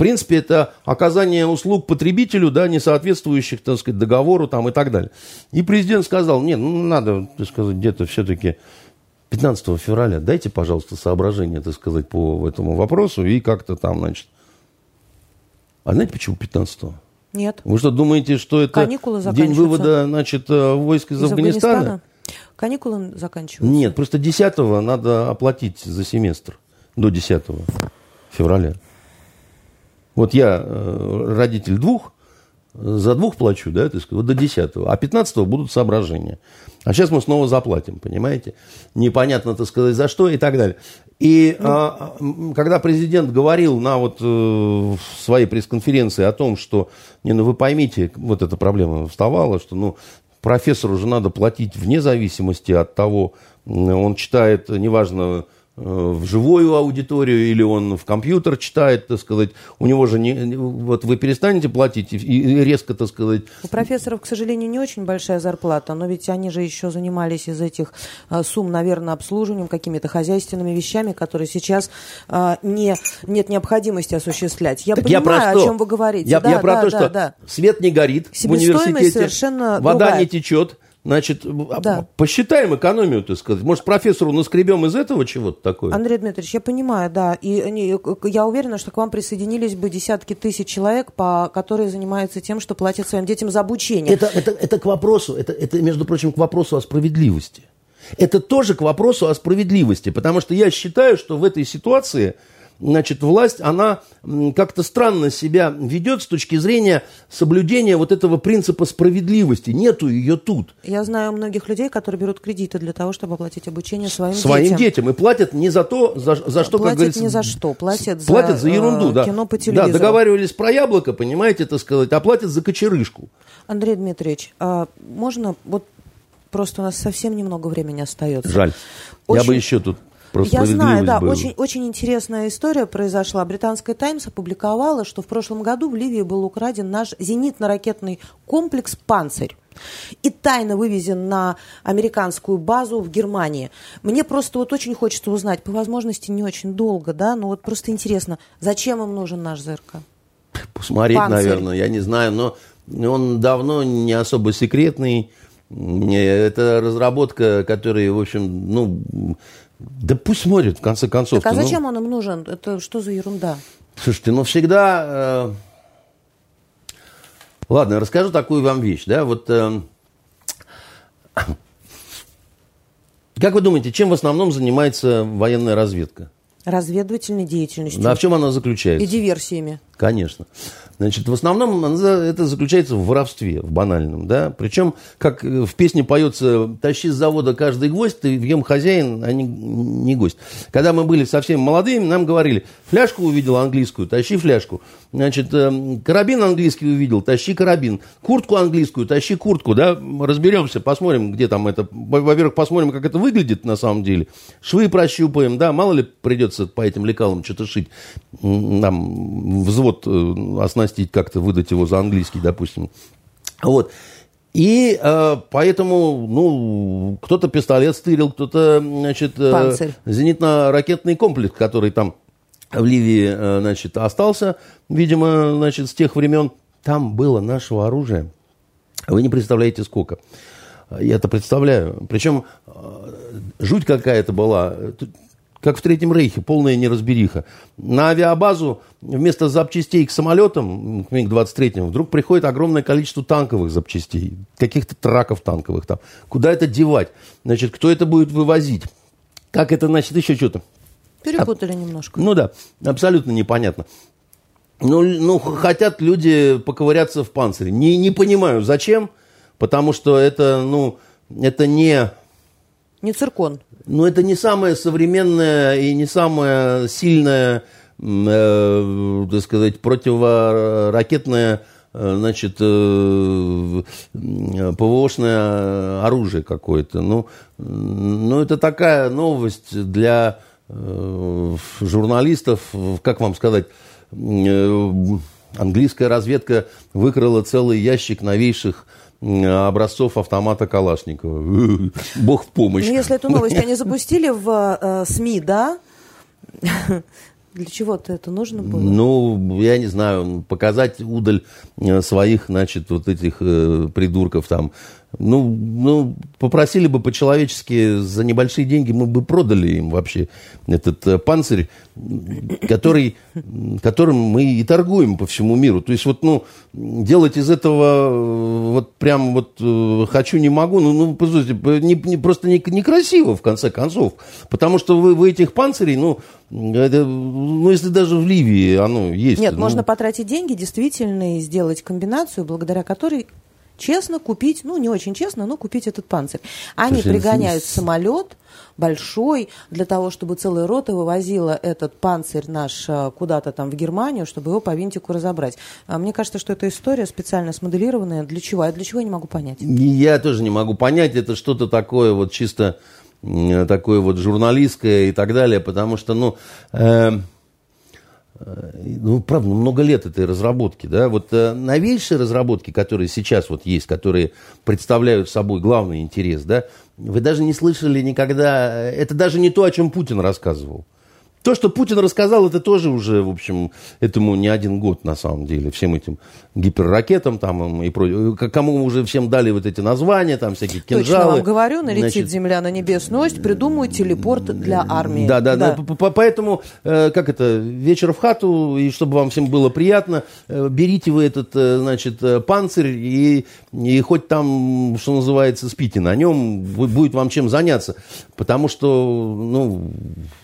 В принципе, это оказание услуг потребителю, да, не соответствующих, так сказать, договору там, и так далее. И президент сказал, нет, ну, надо, так сказать, где-то все-таки 15 февраля. Дайте, пожалуйста, соображение, так сказать, по этому вопросу и как-то там, значит. А знаете, почему 15 -го? Нет. Вы что, думаете, что это день вывода, значит, э, войск из, из Афганистана? Афганистана? Каникулы заканчиваются? Нет, просто 10 надо оплатить за семестр. До 10 февраля. Вот я э, родитель двух, за двух плачу, да, так сказать, вот до 10 а 15 будут соображения. А сейчас мы снова заплатим, понимаете? Непонятно, так сказать, за что и так далее. И ну, а, когда президент говорил на вот э, своей пресс-конференции о том, что, не, ну вы поймите, вот эта проблема вставала, что, ну, профессору уже надо платить вне зависимости от того, он читает, неважно, в живую аудиторию или он в компьютер читает, так сказать, у него же не, вот вы перестанете платить и резко, так сказать. У профессоров, к сожалению, не очень большая зарплата, но ведь они же еще занимались из этих а, сумм, наверное, обслуживанием, какими-то хозяйственными вещами, которые сейчас а, не, нет необходимости осуществлять. Я так понимаю, я про что? о чем вы говорите. Я, да, я про да, то, да, что да. свет не горит в университете, совершенно вода другая. не течет, Значит, а, да. посчитаем экономию, так сказать. Может, профессору наскребем из этого чего-то такое? Андрей Дмитриевич, я понимаю, да. И я уверена, что к вам присоединились бы десятки тысяч человек, по, которые занимаются тем, что платят своим детям за обучение. Это, это, это к вопросу, это, это, между прочим, к вопросу о справедливости. Это тоже к вопросу о справедливости, потому что я считаю, что в этой ситуации значит, власть, она как-то странно себя ведет с точки зрения соблюдения вот этого принципа справедливости. Нету ее тут. Я знаю многих людей, которые берут кредиты для того, чтобы оплатить обучение своим, своим детям. детям. И платят не за то, за, за что, платят как говорится... не за что, платят за, платят за ерунду, э, да. кино по телевизору. Да, договаривались про яблоко, понимаете, так сказать, а платят за кочерышку. Андрей Дмитриевич, а можно вот Просто у нас совсем немного времени остается. Жаль. Очень... Я бы еще тут про Я знаю, да, очень, очень интересная история произошла. Британская «Таймс» опубликовала, что в прошлом году в Ливии был украден наш зенитно-ракетный комплекс «Панцирь» и тайно вывезен на американскую базу в Германии. Мне просто вот очень хочется узнать, по возможности не очень долго, да, но вот просто интересно, зачем им нужен наш ЗРК? Посмотреть, Панцирь. наверное, я не знаю, но он давно не особо секретный. Это разработка, которая, в общем, ну, да пусть смотрит, в конце концов. Так а ну. зачем ну... он им нужен? Это что за ерунда? Слушайте, ну всегда... Э... Ладно, расскажу такую вам вещь, да, вот... Э... Как вы думаете, чем в основном занимается военная разведка? Разведывательной деятельностью. Да, в чем она заключается? И диверсиями. Конечно. Значит, в основном это заключается в воровстве, в банальном, да. Причем, как в песне поется «Тащи с завода каждый гвоздь, ты в нем хозяин, а не, не гость». Когда мы были совсем молодыми, нам говорили, фляжку увидел английскую, тащи фляжку. Значит, эм, карабин английский увидел, тащи карабин. Куртку английскую, тащи куртку, да. Разберемся, посмотрим, где там это. Во-первых, посмотрим, как это выглядит на самом деле. Швы прощупаем, да, мало ли придется по этим лекалам что-то шить. Нам взвод э, оснастить как-то, выдать его за английский, допустим. Вот. И э, поэтому, ну, кто-то пистолет стырил, кто-то, значит, э, зенитно-ракетный комплекс, который там в Ливии, э, значит, остался, видимо, значит, с тех времен. Там было нашего оружия. Вы не представляете, сколько. Я это представляю. Причем э, жуть какая-то была как в Третьем Рейхе, полная неразбериха. На авиабазу вместо запчастей к самолетам, к МиГ-23, вдруг приходит огромное количество танковых запчастей, каких-то траков танковых там. Куда это девать? Значит, кто это будет вывозить? Как это, значит, еще что-то? Перепутали а, немножко. Ну да, абсолютно непонятно. Ну, ну, хотят люди поковыряться в панцире. Не, не понимаю, зачем, потому что это, ну, это не... Не циркон. Но это не самая современная и не самая сильная, э, так сказать, противоракетная э, значит, э, ПВОшное оружие какое-то. Ну, ну, это такая новость для э, журналистов, как вам сказать, английская разведка выкрала целый ящик новейших образцов автомата Калашникова. <laughs> Бог в помощь. Ну, если эту новость они запустили в э, СМИ, да? Для чего-то это нужно было? Ну, я не знаю, показать удаль э, своих, значит, вот этих э, придурков там, ну, ну, попросили бы по-человечески за небольшие деньги, мы бы продали им вообще этот э, панцирь, который, которым мы и торгуем по всему миру. То есть вот, ну, делать из этого э, вот прям вот э, хочу, не могу, ну, ну послушайте, не, не, просто не, некрасиво в конце концов. Потому что вы, вы этих панцирей, ну, это, ну, если даже в Ливии оно есть. Нет, ну... можно потратить деньги действительно и сделать комбинацию, благодаря которой честно купить, ну, не очень честно, но купить этот панцирь. Они Слушай, пригоняют самолет большой для того, чтобы целая рота вывозила этот панцирь наш э, куда-то там в Германию, чтобы его по винтику разобрать. А мне кажется, что эта история специально смоделированная. Для чего? А для чего я не могу понять? Я тоже не могу понять. Это что-то такое вот чисто такое вот журналистское и так далее, потому что, ну, э, ну, правда, ну, много лет этой разработки, да, вот э, новейшие разработки, которые сейчас вот есть, которые представляют собой главный интерес, да, вы даже не слышали никогда, э, это даже не то, о чем Путин рассказывал. То, что Путин рассказал, это тоже уже, в общем, этому не один год, на самом деле, всем этим гиперракетам там и прочее. Кому уже всем дали вот эти названия, там всякие кинжалы. Точно вам говорю, налетит Значит, Земля на небесную ось, придумают телепорт для армии. Да, да, да. да. Поэтому, э, как это, вечер в хату, и чтобы вам всем было приятно, э, берите вы этот, э, значит, панцирь, и, и хоть там, что называется, спите на нем, будет вам чем заняться. Потому что, ну,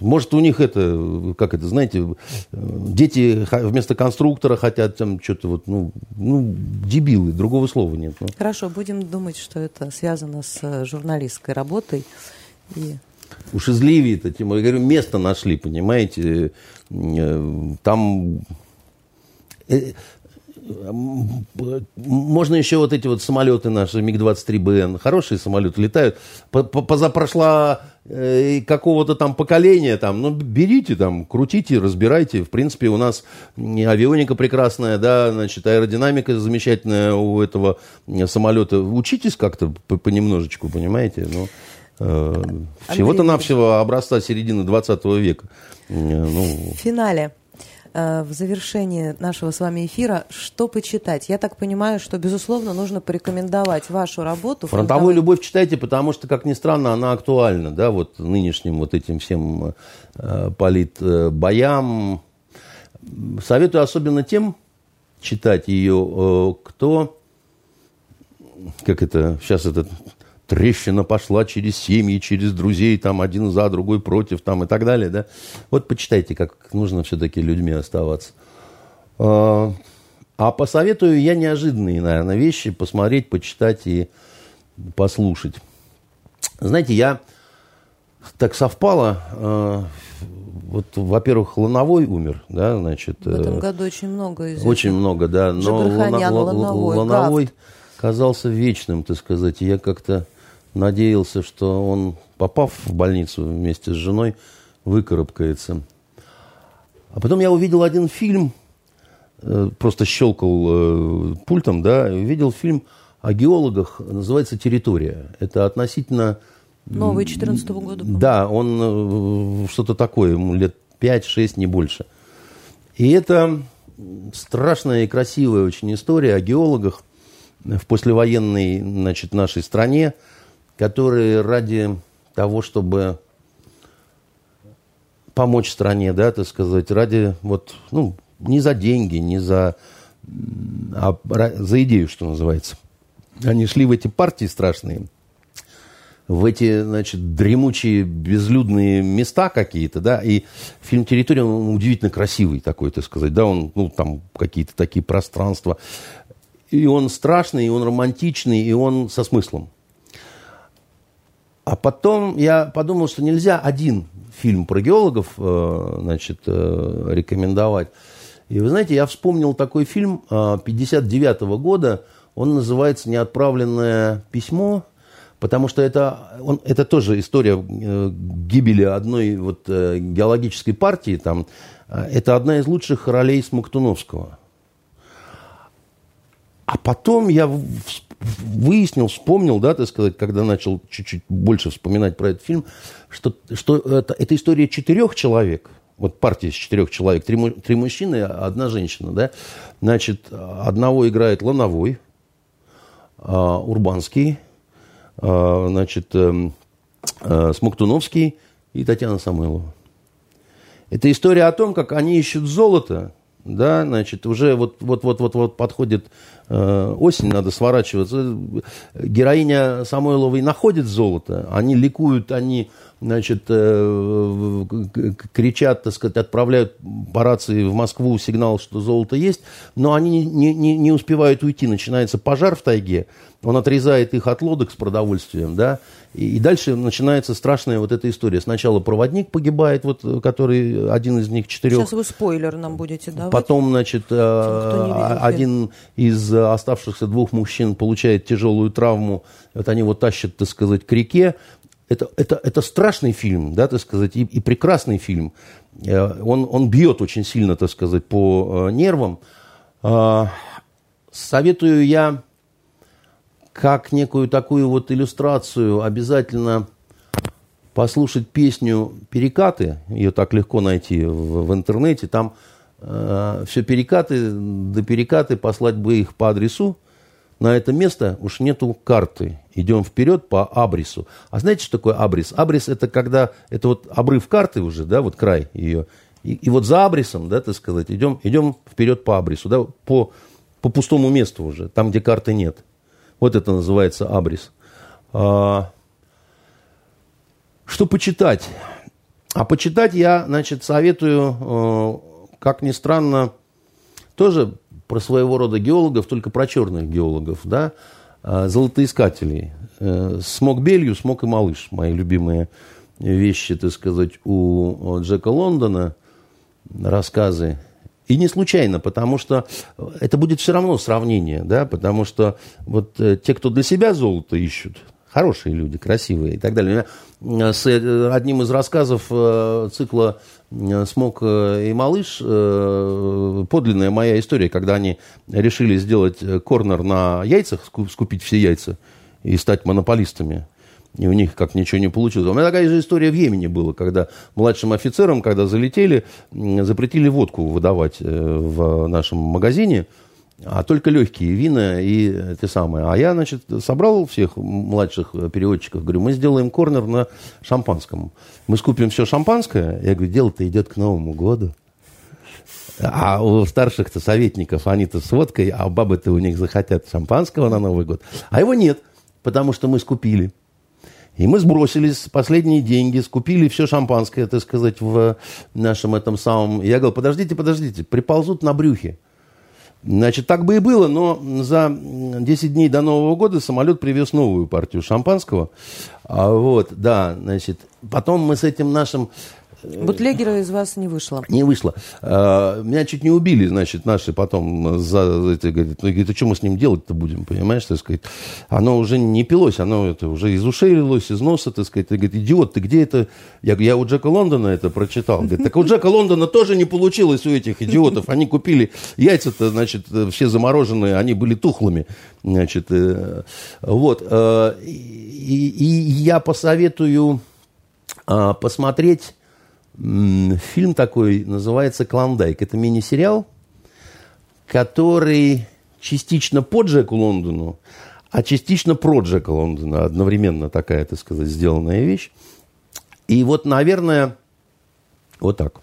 может, у них это как это, знаете, дети вместо конструктора хотят там что-то вот, ну, ну, дебилы, другого слова нет. Ну. Хорошо, будем думать, что это связано с э, журналистской работой. И... Уж из Ливии-то, я говорю, место нашли, понимаете, э, там э, можно еще вот эти вот самолеты наши, МиГ-23БН, хорошие самолеты летают. Позапрошла э, какого-то там поколения, там, ну, берите там, крутите, разбирайте. В принципе, у нас авионика прекрасная, да, значит, аэродинамика замечательная у этого самолета. Учитесь как-то понемножечку, понимаете? Ну, э, всего-то навсего образца середины 20 века. Э, ну, в финале Э, в завершении нашего с вами эфира, что почитать? Я так понимаю, что, безусловно, нужно порекомендовать вашу работу. «Фронтовую любовь» читайте, потому что, как ни странно, она актуальна, да, вот нынешним вот этим всем э, политбоям. Советую особенно тем читать ее, э, кто, как это, сейчас этот трещина пошла через семьи, через друзей, там один за, другой против, там и так далее, да. Вот почитайте, как нужно все-таки людьми оставаться. А, а посоветую я неожиданные, наверное, вещи посмотреть, почитать и послушать. Знаете, я так совпало, а, вот, во-первых, Лановой умер, да, значит. В этом э, году очень много известно. Очень много, да, но Лановой, Лановой, Лановой казался вечным, так сказать. Я как-то надеялся, что он, попав в больницу вместе с женой, выкарабкается. А потом я увидел один фильм, э, просто щелкал э, пультом, да, увидел фильм о геологах, называется «Территория». Это относительно... Новый 14 -го года. Да, он э, что-то такое, ему лет 5-6, не больше. И это страшная и красивая очень история о геологах в послевоенной значит, нашей стране, которые ради того, чтобы помочь стране, да, так сказать, ради вот, ну, не за деньги, не за, а за идею, что называется. Они шли в эти партии страшные, в эти, значит, дремучие, безлюдные места какие-то, да, и фильм «Территория», он удивительно красивый такой, так сказать, да, он, ну, там какие-то такие пространства, и он страшный, и он романтичный, и он со смыслом. А потом я подумал, что нельзя один фильм про геологов э, значит, э, рекомендовать. И вы знаете, я вспомнил такой фильм 59 -го года. Он называется «Неотправленное письмо», потому что это, он, это тоже история э, гибели одной вот, геологической партии. Там. Это одна из лучших ролей Смоктуновского. А потом я выяснил, вспомнил, да, так сказать, когда начал чуть-чуть больше вспоминать про этот фильм, что, что это, это история четырех человек, вот партия из четырех человек, три, три мужчины одна женщина, да, значит, одного играет Лановой, а, Урбанский, значит, эм, Смоктуновский и Татьяна Самойлова. Это история о том, как они ищут золото, да, значит, уже вот, вот, вот, вот, вот подходит э, осень, надо сворачиваться. Героиня Самойловой находит золото, они ликуют, они, значит, э, кричат, так сказать, отправляют по рации в Москву сигнал, что золото есть, но они не, не, не успевают уйти, начинается пожар в тайге, он отрезает их от лодок с продовольствием, да, и, и дальше начинается страшная вот эта история. Сначала проводник погибает, вот, который один из них четырех. Сейчас вы спойлер нам будете давать. Потом, значит, Тем, э, один из оставшихся двух мужчин получает тяжелую травму. Вот они его тащат, так сказать, к реке. Это, это, это страшный фильм, да, так сказать, и, и прекрасный фильм. Э, он, он бьет очень сильно, так сказать, по э, нервам. Советую я как некую такую вот иллюстрацию обязательно послушать песню «Перекаты». Ее так легко найти в, в интернете. Там э, все перекаты, до перекаты послать бы их по адресу. На это место уж нету карты. Идем вперед по абрису. А знаете, что такое абрис? Абрис – это когда, это вот обрыв карты уже, да, вот край ее. И, и вот за абрисом, да, так сказать, идем, идем вперед по абрису, да, по, по пустому месту уже, там, где карты нет. Вот это называется абрис. А, что почитать? А почитать я, значит, советую, э, как ни странно, тоже про своего рода геологов, только про черных геологов, да, а, золотоискателей. Э, смог Белью, Смог и Малыш, мои любимые вещи, так сказать, у Джека Лондона, рассказы. И не случайно, потому что это будет все равно сравнение, да, потому что вот э, те, кто для себя золото ищут, хорошие люди, красивые и так далее. С э, одним из рассказов э, цикла «Смог и малыш» подлинная моя история, когда они решили сделать корнер на яйцах, скупить все яйца и стать монополистами и у них как ничего не получилось. У меня такая же история в Йемене была, когда младшим офицерам, когда залетели, запретили водку выдавать э, в нашем магазине, а только легкие вина и те самые. А я, значит, собрал всех младших переводчиков, говорю, мы сделаем корнер на шампанском. Мы скупим все шампанское. Я говорю, дело-то идет к Новому году. А у старших-то советников, они-то с водкой, а бабы-то у них захотят шампанского на Новый год. А его нет, потому что мы скупили. И мы сбросились последние деньги, скупили все шампанское, так сказать, в нашем этом самом... Я говорю, подождите, подождите, приползут на брюхе. Значит, так бы и было, но за 10 дней до Нового года самолет привез новую партию шампанского. А вот, да, значит, потом мы с этим нашим Бутлегера из вас не вышло. Не вышло. А, меня чуть не убили, значит, наши потом за это говорит, ну, говорит, а что мы с ним делать-то будем, понимаешь, так сказать. Оно уже не пилось, оно это уже из ушей лилось, из носа, так сказать. Говорит, идиот, ты где это? Я, я у Джека Лондона это прочитал. Говорит, так у Джека Лондона тоже не получилось у этих идиотов. Они купили яйца-то, значит, все замороженные, они были тухлыми. Значит, э, вот. Э, и, и я посоветую а, посмотреть фильм такой называется «Клондайк». Это мини-сериал, который частично по Джеку Лондону, а частично про Джека Лондона. Одновременно такая, так сказать, сделанная вещь. И вот, наверное, вот так.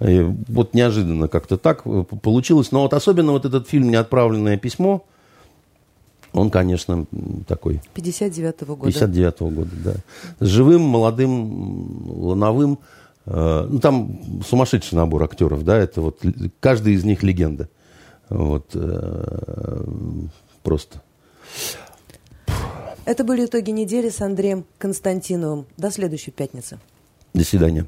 Вот неожиданно как-то так получилось. Но вот особенно вот этот фильм «Неотправленное письмо», он, конечно, такой... 59-го года. 59-го года, да. С живым, молодым, лановым, ну, там сумасшедший набор актеров, да, это вот каждый из них легенда. Вот э, просто. Это были итоги недели с Андреем Константиновым. До следующей пятницы. До свидания.